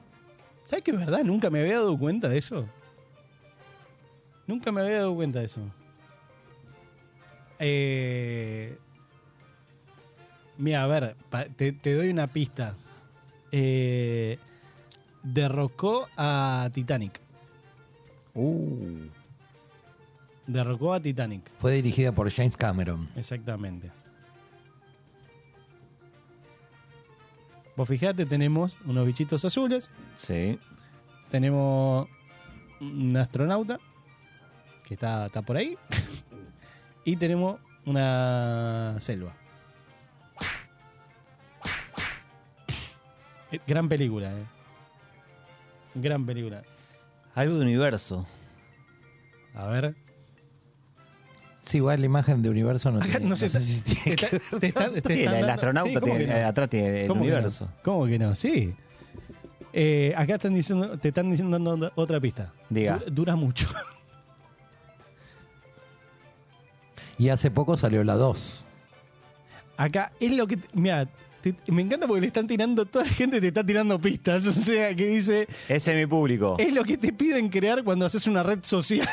¿Sabes que es verdad? Nunca me había dado cuenta de eso. Nunca me había dado cuenta de eso. Eh, mira, a ver, te, te doy una pista. Eh, derrocó a Titanic. Uh, Derrocó a Titanic, Fue dirigida por James Cameron. exactamente. Vos fijate, tenemos unos bichitos azules, sí. tenemos un astronauta que está, está por ahí y tenemos una selva. Eh, Gran película, eh. Gran película. Algo de universo. A ver. Sí, igual la imagen de universo no, Acá tiene, no se sé si tiene está- que ver. te está- te Sí, están el astronauta Sí, ¿cómo tiene, que no? eh, atrás tiene el universo. ¿Cómo que no? Sí. Eh, acá están diciendo, te están diciendo dando otra pista. Diga. Dura, dura mucho. Y hace poco salió la 2. Acá es lo que. Mira, me encanta porque le están tirando. Toda la gente te está tirando pistas. O sea, que dice. Ese es mi público. Es lo que te piden crear cuando haces una red social.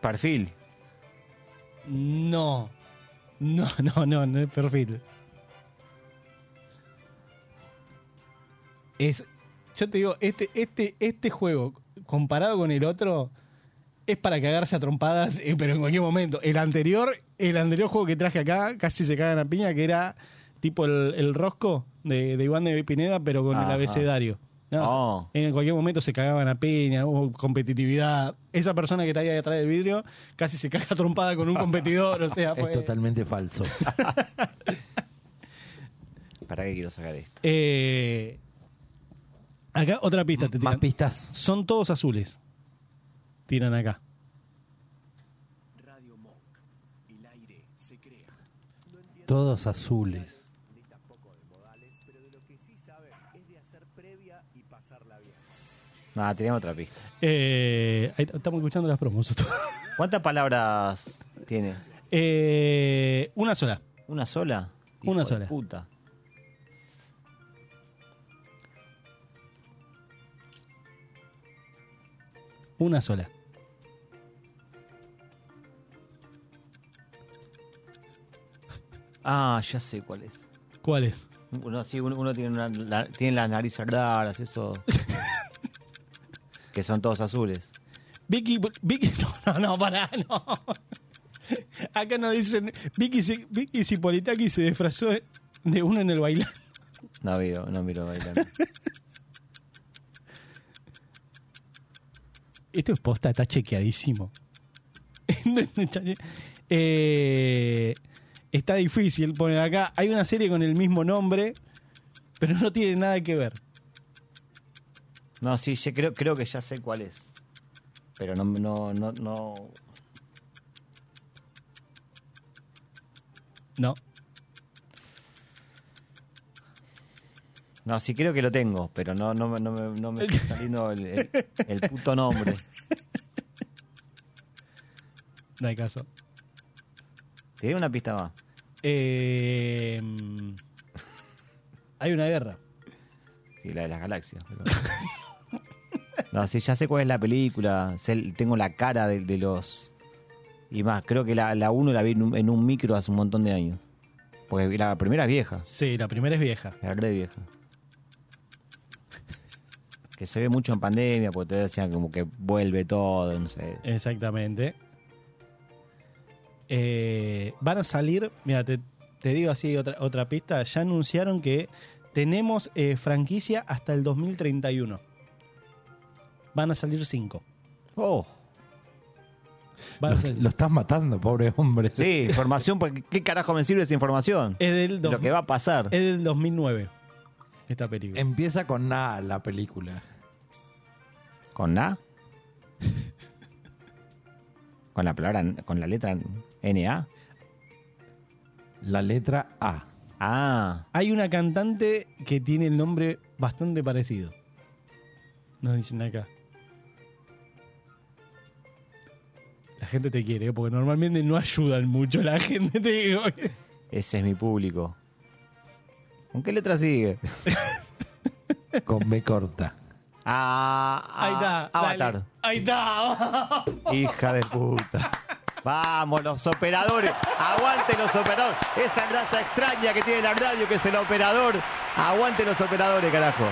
Perfil. No. No, no, no, no es perfil. Es. Yo te digo, este, este, este juego, comparado con el otro, es para cagarse a trompadas, eh, pero en cualquier momento. El anterior, el anterior juego que traje acá, casi se cagan a piña, que era tipo el, el rosco de, de Iván de Pineda, pero con el abecedario. No, Oh. En cualquier momento se cagaban a peña, hubo competitividad. Esa persona que está ahí detrás del vidrio casi se caga trompada con un competidor, o sea, fue... Es totalmente falso. ¿Para qué quiero sacar esto? Eh, acá otra pista te Más tiran. pistas. Son todos azules. Tiran acá. Todos azules. Nada, teníamos otra pista. Eh, ahí estamos escuchando las promos. ¿Cuántas palabras tiene? Eh, una sola. ¿Una sola? Hijo Una de sola. Puta. Una sola. Ah, ya sé cuál es. ¿Cuál es? Uno, sí, uno, uno tiene, una, la- tiene las narices raras, eso. que son todos azules. Vicky, Vicky, no, no, no, pará, no. Acá nos dicen, Vicky, Vicky Cipolitaki se disfrazó de- de uno en el bailando. No miro, no miro bailando. Esto es posta, está chequeadísimo. Eh, está difícil poner acá. Hay una serie con el mismo nombre, pero no tiene nada que ver. No, sí, yo creo, creo que ya sé cuál es. Pero no, no, no, no. No. No, sí creo que lo tengo, pero no, no, me- no, no me está saliendo el, el- el puto nombre. No hay caso. Tiene una pista más. Eh, hay una guerra. Sí, la de las galaxias. pero- No, sí, ya sé cuál es la película. sé- tengo la cara de, de los. Y más, creo que la, la uno la vi en un, en un micro hace un montón de años. Porque la primera es vieja, Sí, la primera es vieja. la re vieja. Que se ve mucho en pandemia, porque te decían como que vuelve todo, no sé. Exactamente. Eh, van a salir, mira, te, te digo así otra, otra pista, ya anunciaron que tenemos eh, franquicia hasta el 2031. Van a salir cinco. Oh, Van a Lo, salir- lo estás matando, pobre hombre. sí, información, porque ¿qué carajo me sirve esa información? es, del dos- lo que va a pasar. es del 2009, esta película. Empieza con nada la película. ¿Con la? ¿Con la palabra, con la letra NA? La letra A. Ah, Hay una cantante que tiene el nombre bastante parecido. Nos dicen acá. La gente te quiere, ¿eh? porque normalmente no ayudan mucho la gente, te digo. ese es mi público. ¿Con qué letra sigue? Con B corta. Ah, Ahí está. ah, Avatar. dale. Ahí está. Hija de puta. Vamos, los operadores. Aguante los operadores. Esa raza extraña que tiene la radio, que es el operador. Aguante los operadores, carajo.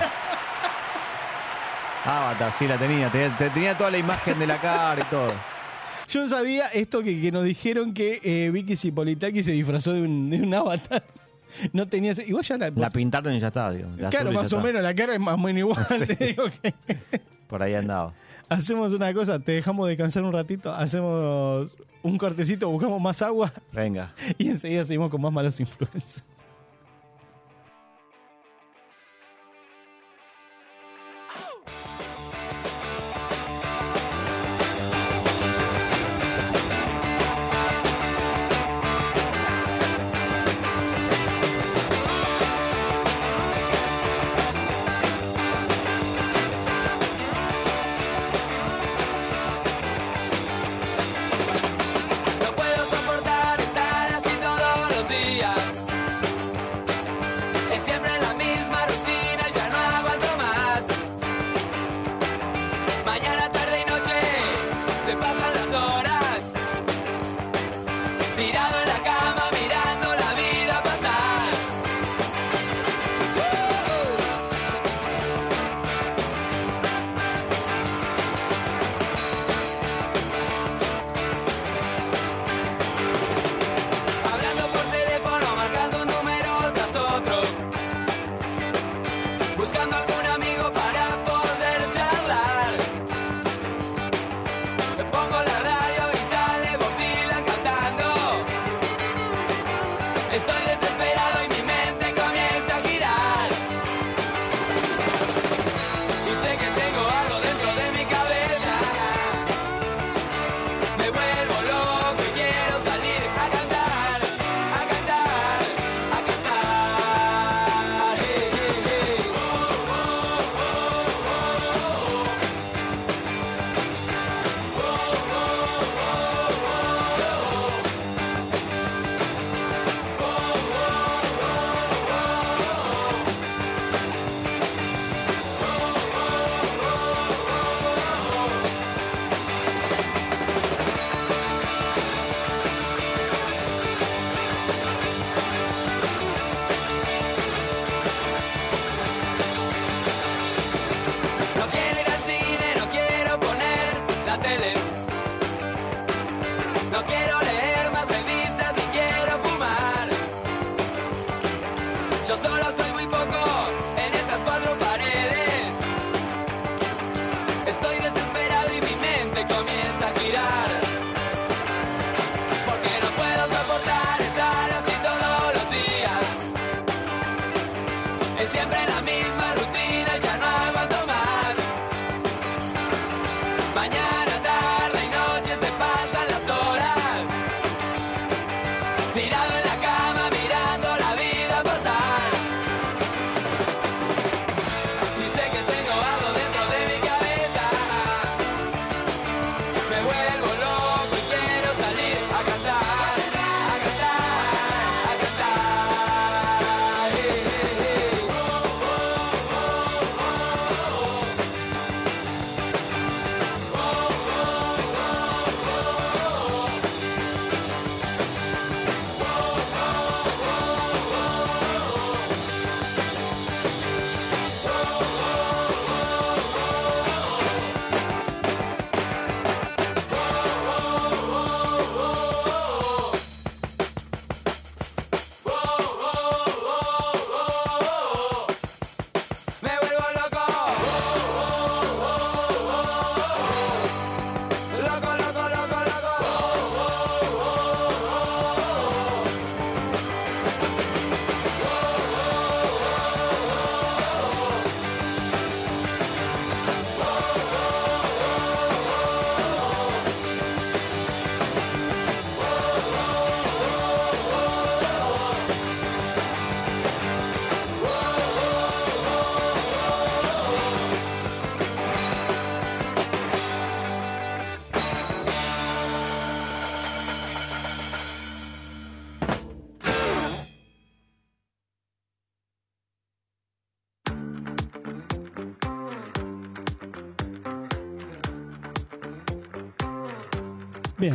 Avatar, sí la tenía. Tenía, te- tenía toda la imagen de la cara y todo. Yo no sabía esto que, que nos dijeron que eh, Vicky Cipolitaki se disfrazó de un, de un avatar. No tenía. Igual ya la. La pintaron y ya está, digo. Claro, azul y ya más o está. menos, la cara es más o menos igual. Sí. te digo que- Por ahí andaba. Hacemos una cosa, te dejamos descansar un ratito, hacemos un cortecito, buscamos más agua Venga. y enseguida seguimos con más malos influencers.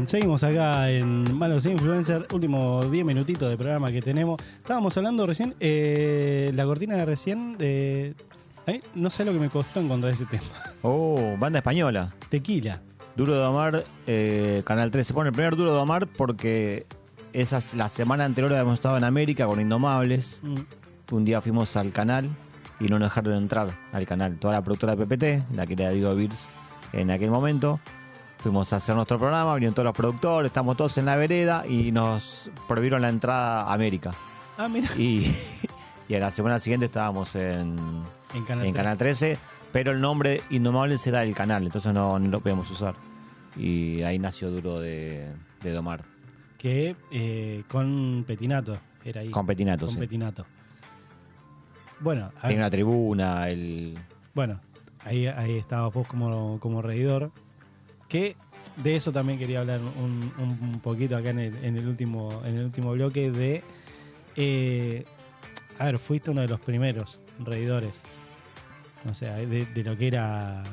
Bien, seguimos acá en Malos Influencer, último 10 minutitos de programa que tenemos. Estábamos hablando recién, eh, la cortina de recién de... no sé lo que me costó encontrar ese tema. Oh, banda española. Tequila. Duro de Omar, eh, Canal 13. Pone el primer Duro de Omar porque esas, la semana anterior habíamos estado en América con Indomables. Mm. Un día fuimos al canal y no nos dejaron entrar al canal. Toda la productora de PPT, la que era Diego Beers en aquel momento. Fuimos a hacer nuestro programa, vinieron todos los productores, estamos todos en la vereda y nos prohibieron la entrada a América. Ah, mira. Y, y a la semana siguiente estábamos en, En Canal en 13. Canal 13, pero el nombre Indomables era el canal, entonces no, no lo podíamos usar. Y ahí nació Duro de, de Domar, Que eh, con Petinato era ahí. con Petinato. Con sí. Petinato. Bueno, Hay una tribuna, el... bueno ahí, ahí estabas vos como, como reidor. Que de eso también quería hablar un, un poquito acá en el, en el último en el último bloque de eh, a ver fuiste uno de los primeros reidores o sea de, de lo que era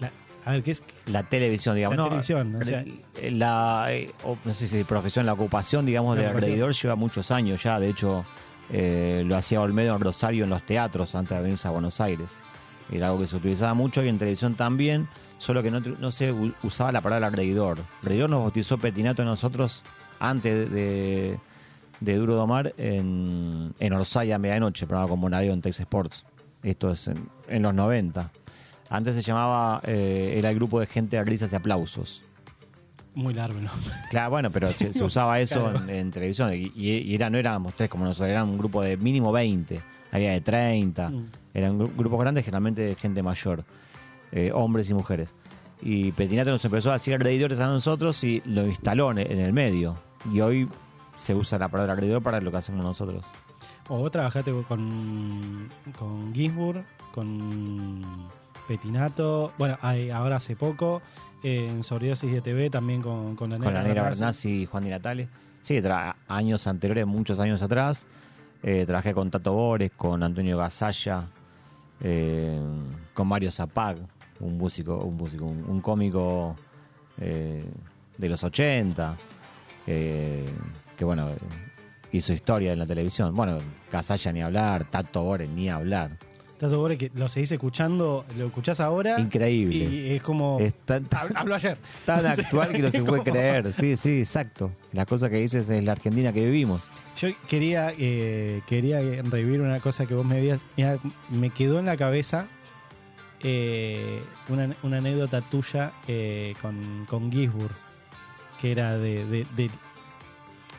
la- a ver qué es la televisión, digamos. La No, televisión, o sea- el- la, eh, no sé si profesión, la ocupación, digamos, La de ocupación. alrededor lleva muchos años ya. De hecho, eh, lo hacía Olmedo en Rosario en los teatros antes de venirse a Buenos Aires. Era algo que se utilizaba mucho y en televisión también, solo que no, no se usaba la palabra reidor. Reidor nos bautizó Petinato a nosotros antes de, de Duro Domar en, en Orsay a medianoche, programa con Bonadeo en Tex Sports. Esto es en, en los 90. Antes se llamaba, eh, era el grupo de gente de risas y aplausos. muy largo ¿no? Claro, bueno, pero se, se usaba eso Claro. en, en televisión. Y, y- era, no éramos tres como nosotros, era un grupo de mínimo 20. Había de 30. Mm. Eran gru- grupos grandes, generalmente de gente mayor, eh, hombres y mujeres. Y Petinato nos empezó a decir reidores a nosotros y lo instaló en, el medio. Y hoy se usa la palabra reidor para lo que hacemos nosotros. O vos trabajaste con, con Ginsburg, con Petinato, bueno, hay- ahora hace poco, eh, en Sobredosis de TV también con, con la con la negra. Bernasi y Juan Di Natale. Sí, años anteriores, muchos años atrás. eh, trabajé con Tato Bores, con Antonio Gasalla, eh, con Mario Zapag, un músico, un músico, un, un cómico eh, de los 80, eh, que bueno, hizo historia en la televisión. Bueno, Gasalla ni hablar, Tato Bores ni hablar. Estás seguro que lo seguís escuchando, lo escuchás ahora Increíble. y es como... Es tan, ayer. tan actual que no se puede creer. Sí, sí, exacto. La cosa que dices es la Argentina que vivimos. Yo quería, eh, quería revivir una cosa que vos me habías... mira, me quedó en la cabeza eh, una, anécdota tuya eh, con, con que era de,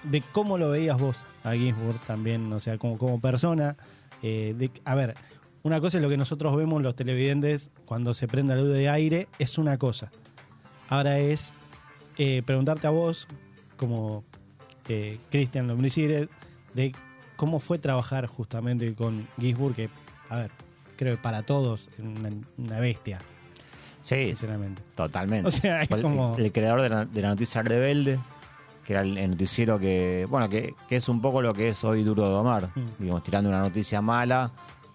de, cómo lo veías vos a Ginsburg también, o sea, como, como persona. eh, a ver, una cosa es lo que nosotros vemos los televidentes cuando se prende la de aire, es una cosa. Ahora es preguntarte a vos, como Cristian Lombricires, de cómo fue trabajar justamente con Ginsburg, que, a ver, creo que para todos una, una bestia. Sí, sinceramente. totalmente. O sea, es el, como- el creador de la, de la noticia rebelde, que era el, el noticiero que, bueno, que, que es un poco lo que es hoy Duro de Domar. Mm. Digamos, tirando una noticia mala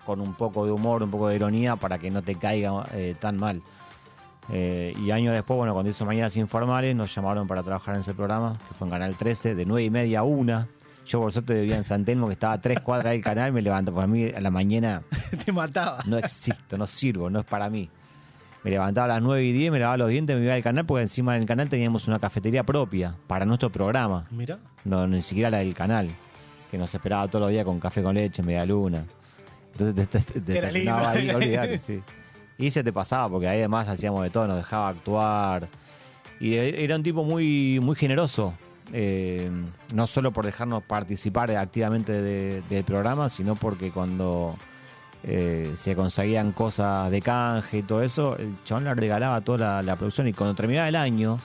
con un poco de humor, un poco de ironía para que no te caiga eh, tan mal. Eh, y años después, bueno, cuando hizo Mañanas Informales, nos llamaron para trabajar en ese programa, que fue en Canal 13, de 9 y media a 1. Yo, por suerte, vivía en San Telmo, que estaba a tres cuadras del canal, me levanto, porque a mí a la mañana Te mataba. no existo, no sirvo, no es para mí. Me levantaba a las 9 y 10, me lavaba los dientes, me iba al canal, porque encima del canal teníamos una cafetería propia para nuestro programa, Mira. no ni siquiera la del canal, que nos esperaba todos los días con café con leche, media luna. Entonces te, te- te- desayunaba ahí, olvidate, sí. Y se te pasaba, porque ahí además hacíamos de todo, nos dejaba actuar. Y e- era un tipo muy, muy generoso. Eh, no solo por dejarnos participar activamente de- del programa, sino porque cuando eh, se conseguían cosas de canje y todo eso, el chabón le regalaba toda la, producción. Y cuando terminaba el año,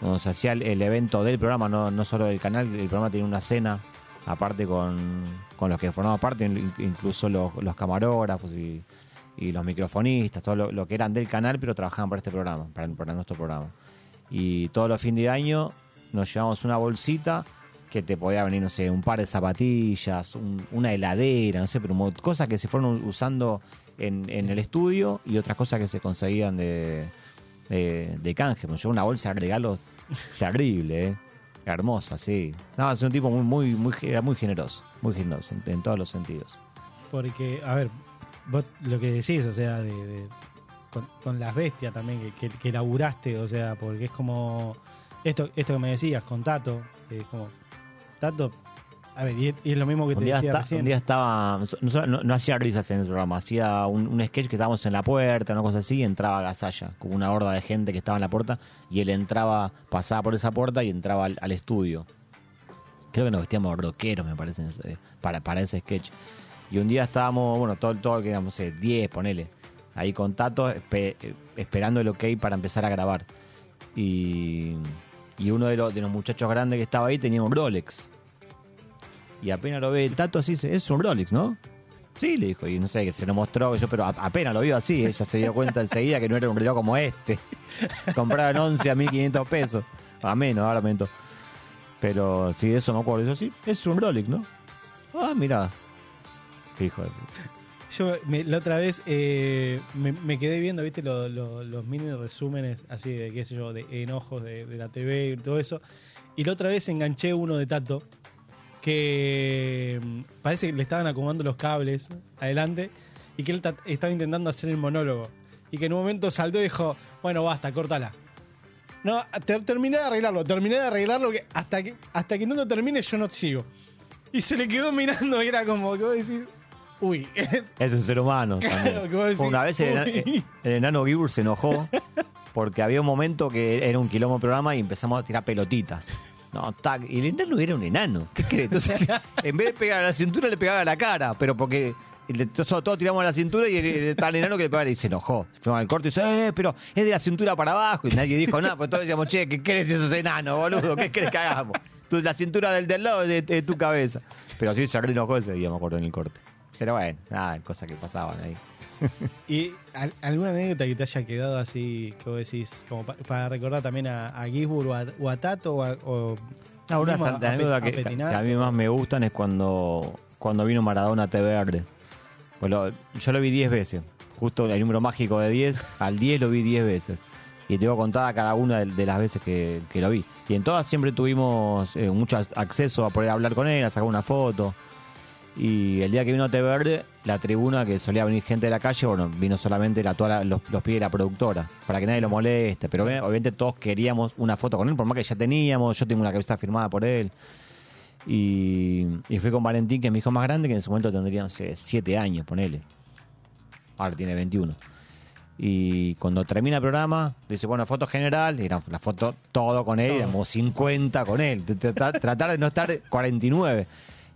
cuando se hacía el, evento del programa, no, solo del canal, el programa tenía una cena aparte con, con los que formaban parte, in- incluso los, camarógrafos y, y los microfonistas, todo lo que eran del canal, pero trabajaban para este programa, para, para nuestro programa. Y todos los fines de año nos llevamos una bolsita que te podía venir, no sé, un par de zapatillas, un- una heladera, no sé, pero cosas que se fueron usando en, el estudio y otras cosas que se conseguían de, de, de canje. Me llevó una bolsa de regalos terrible, ¿eh? hermosa, sí. No, es un tipo muy, era muy generoso, muy generoso en, todos los sentidos. Porque, a ver, vos lo que decís, o sea, de, con las bestias también que, que, que laburaste, o sea, porque es como esto, esto que me decías con Tato, es como Tato, a ver, y es, y es lo mismo que te día, decía está- recién. un día estaba, no, no- no hacía risas en el programa, hacía un, un sketch que estábamos en la puerta, una cosa así, y entraba Gasalla, con una horda de gente que estaba en la puerta, y él entraba, pasaba por esa puerta y entraba al, al estudio. Creo que nos vestíamos rockeros, me parece, para, para ese sketch. Y un día estábamos, bueno, todo, todo que digamos, 10, ponele, ahí con Tato, espe- eh, esperando el ok para empezar a grabar. Y, y uno de los, de los muchachos grandes que estaba ahí tenía un Rolex. Y apenas lo ve el Tato así, dice, es un Rolex, ¿no? Sí, le dijo, y no sé, que se lo mostró, yo, pero apenas lo vio así, ella se dio cuenta enseguida que no era un reloj como este. Compraban 11 a 1500 pesos, a menos, ahora menos. Pero sí, eso me acuerdo. Yo sí, es un Rolex, ¿no? Ah, mira. Hijo de. Yo me- la otra vez eh, me, quedé viendo, viste, lo- lo- los mini resúmenes así de, qué sé yo, de enojos de, la TV y todo eso. Y la otra vez enganché uno de Tato que mm, parece que le estaban acomodando los cables adelante y que él ta- estaba intentando hacer el monólogo. Y que en un momento saltó y dijo, bueno, basta, córtala. No, ter- terminé de arreglarlo, terminé de arreglarlo que hasta que hasta que no lo termine yo no sigo. Y se le quedó mirando era como que vos decís, uy, Es un ser humano. Claro, decís, Una vez el, el enano Gibur se enojó porque había un momento que era un quilombo programa y empezamos a tirar pelotitas. No, tac, y el enano era un enano. ¿Qué crees? Entonces, en vez de pegar a la cintura, le pegaba a la cara, pero porque le- todos, tiramos a la cintura y el, el tal enano que le pegaba y se enojó. Fuimos al corte y dice, eh, pero es de la cintura para abajo. Y nadie dijo nada, pues todos decíamos, che, ¿qué crees si sos enano, boludo? ¿Qué crees que hagamos? Tú, la cintura del del lado es de, de tu cabeza. Pero sí se enojó ese día, me acuerdo, en el corte. Pero bueno, nada, cosas que pasaban ahí. ¿Y al- alguna anécdota que te haya quedado así, que vos decís, como pa- para recordar también a, a Gisburg o a, o a Tato o a, o Ah, una a- a anécdota que, a que a mí más me gustan es cuando, cuando vino Maradona a TV Verde. Pues lo- yo lo vi 10 veces. Justo el número mágico de 10, al 10 lo vi 10 veces. Y tengo contada cada una de, de las veces que, que lo vi. Y en todas siempre tuvimos eh, mucho acceso a poder hablar con él, a sacar una foto. Y el día que vino TV Verde, la tribuna que solía venir gente de la calle, bueno, vino solamente la, toda la- los, los pibes de la productora, para que nadie lo moleste. Pero obvi- obviamente todos queríamos una foto con él, por más que ya teníamos, yo tengo una cabeza firmada por él. Y, y fui con Valentín, que es mi hijo más grande, que en ese momento tendría, no sé, 7 años, ponele. Ahora tiene 21. Y cuando termina el programa, dice, bueno, foto general, y era la foto todo con él, éramos 50 con él. Tratar, tratar de no estar 49.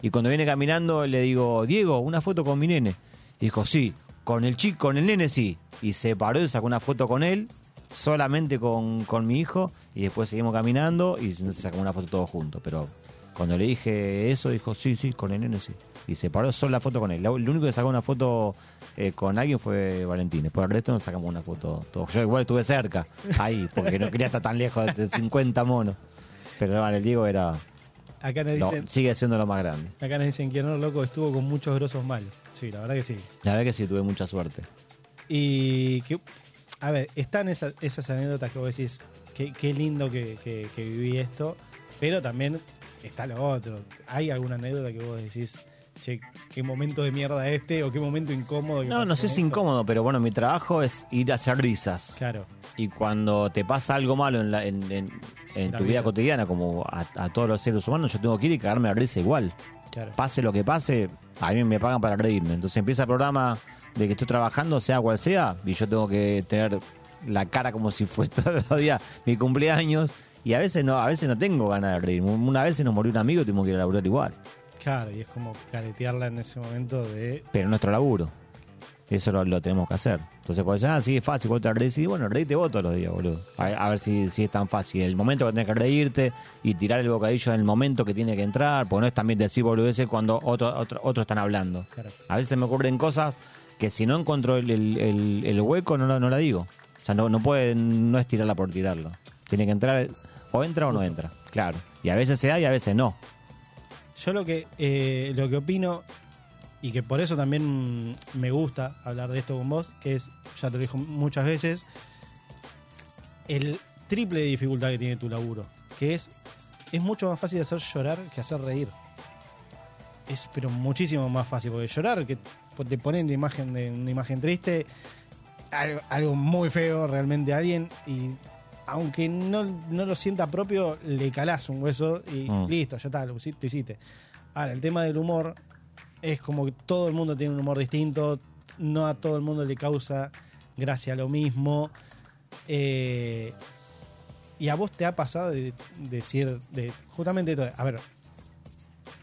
Y cuando viene caminando, le digo, Diego, una foto con mi nene. Dijo, sí, con el chico, con el nene sí. Y se paró y sacó una foto con él, solamente con, con mi hijo, y después seguimos caminando y sacó una foto todos juntos. Pero Cuando le dije eso, dijo, sí, sí, con el nene sí. Y se paró solo la foto con él. El único que sacó una foto eh, con alguien fue Valentín. Por el resto nos sacamos una foto todos. Yo igual estuve cerca, ahí, porque no quería estar tan lejos de 50 monos. Pero vale, el Diego era Acá nos dicen, sigue siendo lo más grande. acá nos dicen que no loco estuvo con muchos grosos malos. Sí, la verdad que sí. La verdad que sí, tuve mucha suerte. Y que, a ver, están esas, esas anécdotas que vos decís, qué, qué lindo que, que- que viví esto, pero también está lo otro. ¿Hay alguna anécdota que vos decís, che, qué momento de mierda este o qué momento incómodo? Que No, no sé si incómodo, pero bueno, mi trabajo es ir a hacer risas. Claro, Y cuando te pasa algo malo en, la- en, en- en tu vida cotidiana, como a, a todos los seres humanos, yo tengo que ir y cagarme la risa igual. claro. Pase lo que pase, a mí me pagan para reírme. Entonces empieza el programa de que estoy trabajando, sea cual sea, y yo tengo que tener la cara como si fuese todos los días mi cumpleaños. Y a veces no, a veces no tengo ganas de reírme. Una vez se nos murió un amigo y tuvimos que ir a laburar igual. Claro, y es como caretearla en ese momento de... Pero nuestro laburo. Eso lo, lo tenemos que hacer. Entonces, cuando dicen, ah, sí, es fácil, vos te reís, y bueno, reíte vos todos los días, boludo. A, a ver si, si es tan fácil. El momento que tenés que reírte y tirar el bocadillo en el momento que tiene que entrar, porque no es también decir boludeces cuando otros otro, otros están hablando. Claro. A veces me ocurren cosas que si no encuentro el, el- el- el hueco, no, no la digo. O sea, no, no puede, no es tirarla por tirarla. Tiene que entrar, o entra o no entra. Claro. Y a veces se da y a veces no. Yo lo que, eh, lo que opino, y que por eso también me gusta hablar de esto con vos, que es, ya te lo dijo muchas veces, el triple de dificultad que tiene tu laburo, que es, es mucho más fácil hacer llorar que hacer reír. Es pero muchísimo más fácil, porque llorar, que te ponen la imagen de una imagen triste, algo, algo muy feo realmente a alguien, y aunque no, no lo sienta propio, le calás un hueso y Mm. listo, ya está, lo, lo hiciste. Ahora, el tema del humor es como que todo el mundo tiene un humor distinto, no a todo el mundo le causa gracia lo mismo. eh, y a vos te ha pasado de, decir, de justamente todo. A ver,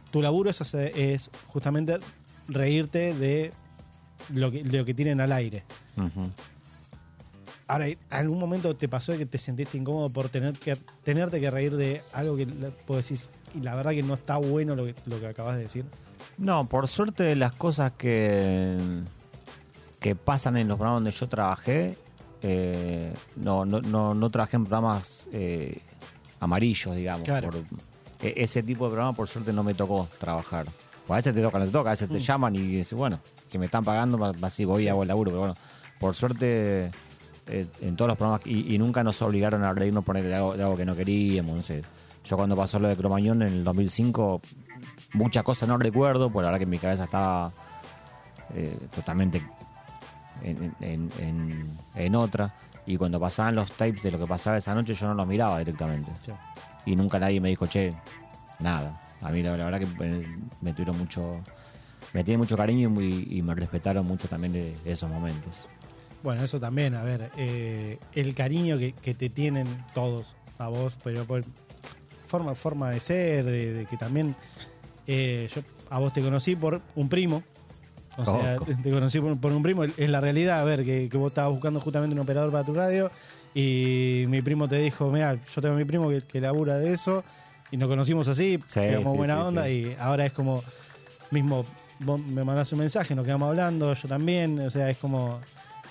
tu laburo es, justamente reírte de lo que, tienen al aire. Ahora, ¿algún momento te pasó que te sentiste incómodo por tener que tenerte que reír de algo que vos decís, y la verdad que no está bueno lo que, lo que acabas de decir? No, por suerte las cosas que, que pasan en los programas donde yo trabajé, eh, no, no, no, no trabajé en programas eh, amarillos, digamos. Claro. Por- e- ese tipo de programa por suerte no me tocó trabajar. O a veces te toca, no te toca, a veces Mm. te llaman y dices, bueno, si me están pagando, así voy y hago el laburo. Pero bueno, por suerte eh, en todos los programas, y, y nunca nos obligaron a reírnos por de algo, de algo que no queríamos, no sé. Yo cuando pasó lo de Cromañón en el 2005, muchas cosas no recuerdo, por la verdad que mi cabeza estaba eh, totalmente en, en- en- en otra. Y cuando pasaban los tapes de lo que pasaba esa noche, yo no los miraba directamente. Sí. Y nunca nadie me dijo, che, nada. A mí la, la verdad que me tuvieron mucho, me tienen mucho cariño y, me respetaron mucho también de, de esos momentos. Bueno, eso también, a ver, eh, el cariño que, que te tienen todos a vos, pero por forma, forma de ser, de, de que también eh, yo a vos te conocí por un primo. O sea, te conocí por, por un primo. Es la realidad, a ver, que, que vos estabas buscando justamente un operador para tu radio y mi primo te dijo, mira, yo tengo a mi primo que, que labura de eso y nos conocimos así, Sí, quedamos sí, buena sí, onda y ahora es como, mismo, vos me mandás un mensaje, nos quedamos hablando, yo también, o sea, es como,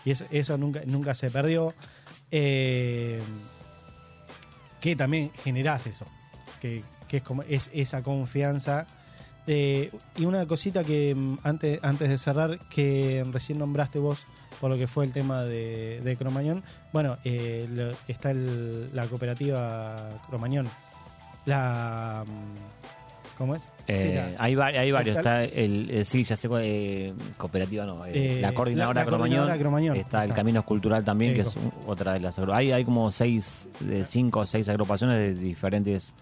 y eso, nunca, nunca se perdió. Eh, que también generás eso, que, que es como es esa confianza. Eh, y una cosita que mm, antes, antes de cerrar, que recién nombraste vos por lo que fue el tema de, de Cromañón, bueno, eh, está la cooperativa Cromañón. La... ¿Cómo es? Sí, Eh, la- hay, va- hay varios. está- Está el, eh, sí, ya sé cuál, eh, cooperativa, no. eh, la coordinadora la- la Cromañón. coordinadora Cromañón. Está el Está. Caminos Cultural también, que es otra de las hay Hay como seis, de cinco o seis agrupaciones de diferentes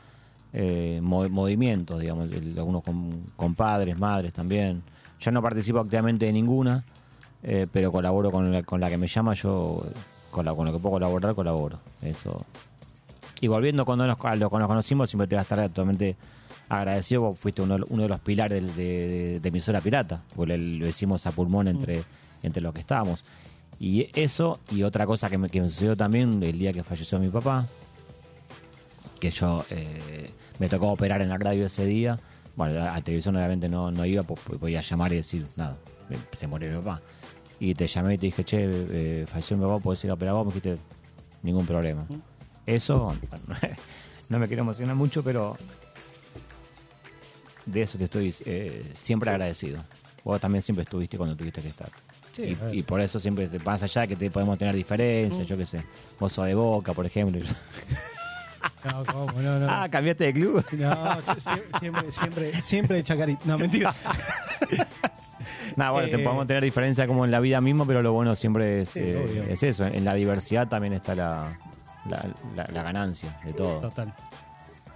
eh, mo- movimientos, digamos. el- algunos con, con padres, madres también. Yo no participo activamente de ninguna, pero colaboro con la, con la que me llama. Yo, con, la- con lo que puedo colaborar, colaboro. Eso. Y volviendo cuando nos, a lo que nos conocimos, siempre te voy a estar totalmente agradecido. Vos fuiste uno, uno de los pilares de, de, de emisora pirata, porque lo hicimos a pulmón entre, entre los que estábamos. Y eso, y otra cosa que me, que me sucedió también el día que falleció mi papá, que yo eh, me tocó operar en la radio ese día. Bueno, a, a televisión obviamente no, no iba, pues podía llamar y decir, nada, se murió mi papá. Y te llamé y te dije, che, eh, falleció mi papá, podés ir a operar vos, me dijiste, ningún problema. Eso, bueno, no me quiero emocionar mucho, pero de eso te estoy eh, siempre agradecido. Vos también siempre estuviste cuando tuviste que estar. Sí, y, y por eso siempre, te- más allá de que te podemos tener diferencias, yo qué sé. Vos sos de Boca, por ejemplo. No, ¿cómo? No, no. ah, cambiaste de club. No, siempre, siempre, siempre de Chacarita. No, mentira. Nada, bueno, te Eh, podemos tener diferencia como en la vida misma, pero lo bueno siempre es, Sí, eh, es eso. En la diversidad también está la, la, la- la ganancia de todo. Total.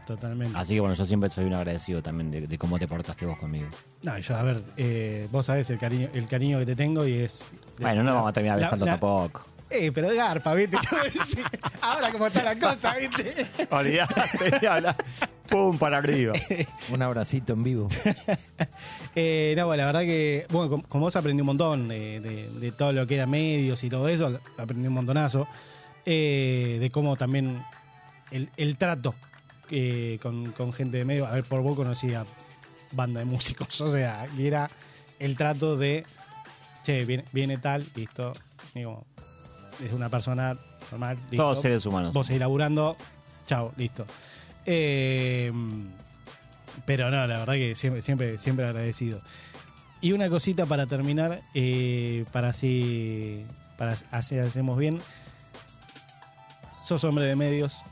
Totalmente. Así que bueno, yo siempre soy un agradecido también de, de cómo te portaste vos conmigo. No, yo, a ver, eh, vos sabés el cariño, el cariño que te tengo y es. Bueno, no vamos a terminar la- besando la- tampoco. Eh, pero de garpa, ¿viste? Ahora como está la cosa, ¿viste? Olvidate. Pum, para arriba. Un abracito en vivo. Eh, no, bueno, la verdad que, bueno, con, con vos aprendí un montón de, de- de todo lo que era medios y todo eso, aprendí un montonazo. Eh, de cómo también el, el trato eh, con, con gente de medio. A ver, por vos conocía banda de músicos, o sea, y era el trato de, che, viene, viene tal, listo, digo, es una persona normal, listo. Todos seres humanos. Vos seguís laburando, chao, listo. Eh, pero no, la verdad que siempre, siempre, siempre agradecido. Y una cosita para terminar, eh, para así, para así hacemos bien. Sos hombre de medios.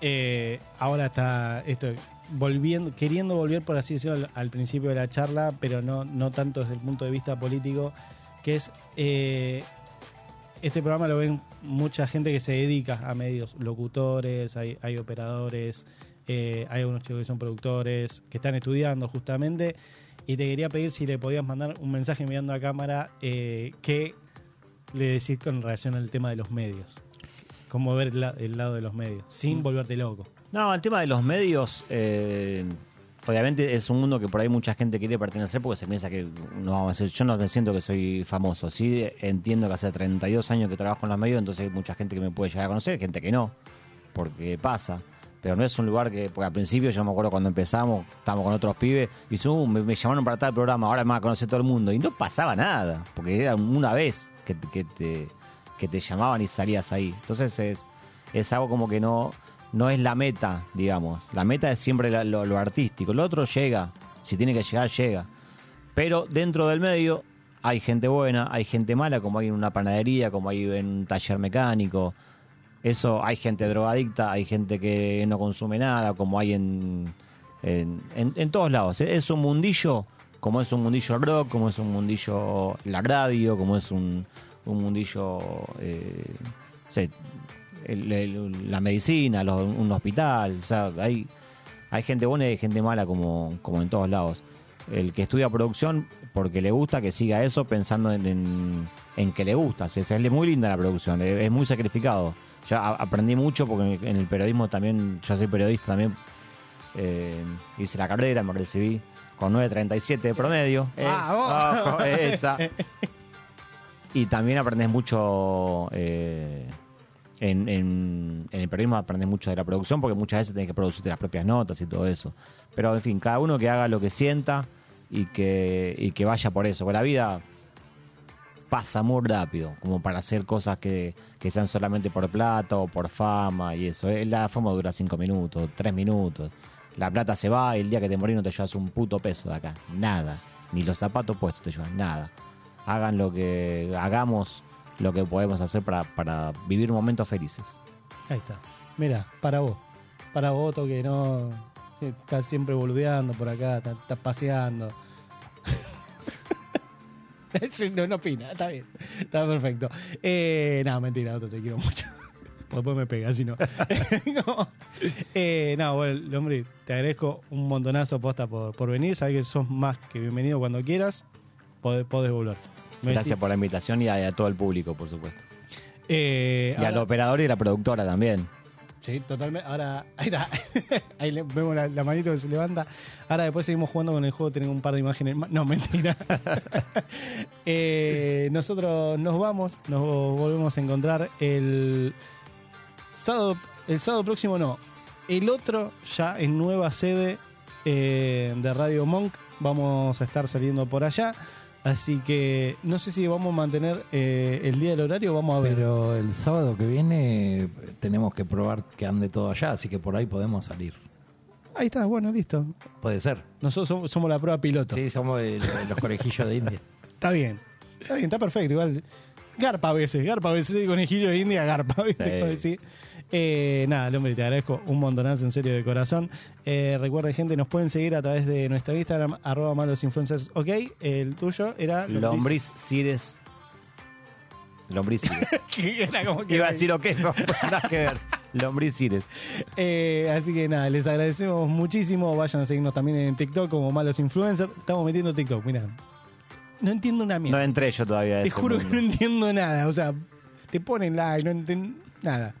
Eh, ahora está esto volviendo, queriendo volver, por así decirlo, al, principio de la charla, pero no, no tanto desde el punto de vista político, que es eh, este programa lo ven mucha gente que se dedica a medios, locutores, hay, hay operadores, eh, hay algunos chicos que son productores, que están estudiando justamente. Y te quería pedir si le podías mandar un mensaje mirando a cámara eh, que le decís con relación al tema de los medios. Cómo ver el, la- el lado de los medios, sin volverte loco. No, el tema de los medios, eh, obviamente es un mundo que por ahí mucha gente quiere pertenecer porque se piensa que no vamos a yo no siento que soy famoso, sí entiendo que hace 32 años que trabajo en los medios, entonces hay mucha gente que me puede llegar a conocer, gente que no, porque pasa. Pero no es un lugar que, porque al principio yo me acuerdo cuando empezamos, estábamos con otros pibes, y "Uh, me, me llamaron para tal programa, ahora me va a conocer todo el mundo. Y no pasaba nada, porque era una vez que, que te, que te llamaban y salías ahí. Entonces es, es algo como que no, no es la meta, digamos. La meta es siempre lo, artístico. Lo otro llega. Si tiene que llegar, llega. Pero dentro del medio hay gente buena, hay gente mala, como hay en una panadería, como hay en un taller mecánico. Eso, hay gente drogadicta, hay gente que no consume nada, como hay en, en, en- en todos lados. Es un mundillo, como es un mundillo rock, como es un mundillo la radio, como es un, un mundillo, eh, el- el- la medicina, los- un hospital. O sea, hay, hay gente buena y hay gente mala como, como en todos lados. El que estudia producción porque le gusta, que siga eso pensando en, en, en que le gusta. O sea, es muy linda la producción, es, es muy sacrificado. Yo aprendí mucho porque en el periodismo también, yo soy periodista también, eh, hice la carrera, me recibí con 9.37 de promedio. Eh, ¡Vamos! ojo, esa. Y también aprendes mucho eh, en, el periodismo, aprendes mucho de la producción porque muchas veces tenés que producirte las propias notas y todo eso. Pero en fin, cada uno que haga lo que sienta y que, y que vaya por eso. Porque la vida pasa muy rápido, como para hacer cosas que, que sean solamente por plata o por fama y eso. Eh, La fama dura cinco minutos, tres minutos. La plata se va y el día que te morís no te llevas un puto peso de acá. Nada. Ni los zapatos puestos te llevan nada. Hagan lo que, hagamos lo que podemos hacer para, para vivir momentos felices. Ahí está. Mira, para vos. Para vos, que no. Estás siempre boludeando por acá, estás, paseando. No, no opina, está bien. Está perfecto. Eh, no, mentira, otro, te quiero mucho. Después me pega, si no. no, eh, no, bueno, hombre, te agradezco un montonazo posta por, por venir. Sabes que sos más que bienvenido cuando quieras. Podés, podés volver. Me Gracias por la invitación y a, a todo el público, por supuesto. Eh, Y al operador y a la productora también. Sí, totalmente. Ahora, ahí está. Ahí vemos la, la manito que se levanta. Ahora después seguimos jugando con el juego, tenemos un par de imágenes. No, mentira. Eh, nosotros nos vamos, nos volvemos a encontrar el sábado, el sábado próximo no. el otro ya en nueva sede eh, de Radio Monk. Vamos a estar saliendo por allá. Así que no sé si vamos a mantener eh, el día del horario, vamos a ver. Pero el sábado que viene eh, tenemos que probar que ande todo allá, así que por ahí podemos salir. Ahí está, bueno, listo. Puede ser. Nosotros somos, somos la prueba piloto. Sí, somos el- los conejillos de India. Está bien, está bien, está perfecto. Igual, garpa a veces, garpa a veces, el conejillo de India, garpa. ¿viste? Sí. Eh, nada, hombre, te agradezco un montonazo, en serio, de corazón. Eh, recuerden, gente, nos pueden seguir a través de nuestro Instagram, arroba malos influencers. Ok, el tuyo era Lombriz Cires. Lombriz Cires. que era como que Iba a decir que no, nada que ver. Lombriz Cires. Eh, así que nada, les agradecemos muchísimo. Vayan a seguirnos también en TikTok como Malos Influencers. Estamos metiendo TikTok, mira. No entiendo una No mierda. entré yo todavía Te ese juro que no entiendo nada. O sea, te ponen like, no entiendo nada.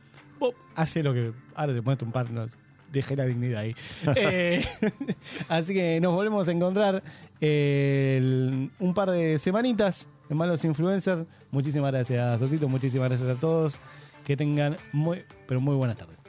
Hace lo que. Ahora te pones un par, no, dejé la dignidad ahí. Eh, así que nos volvemos a encontrar eh, el- un par de semanitas en Malos Influencers. Muchísimas gracias, Sotito. Muchísimas gracias a todos. Que tengan muy, pero muy buenas tardes.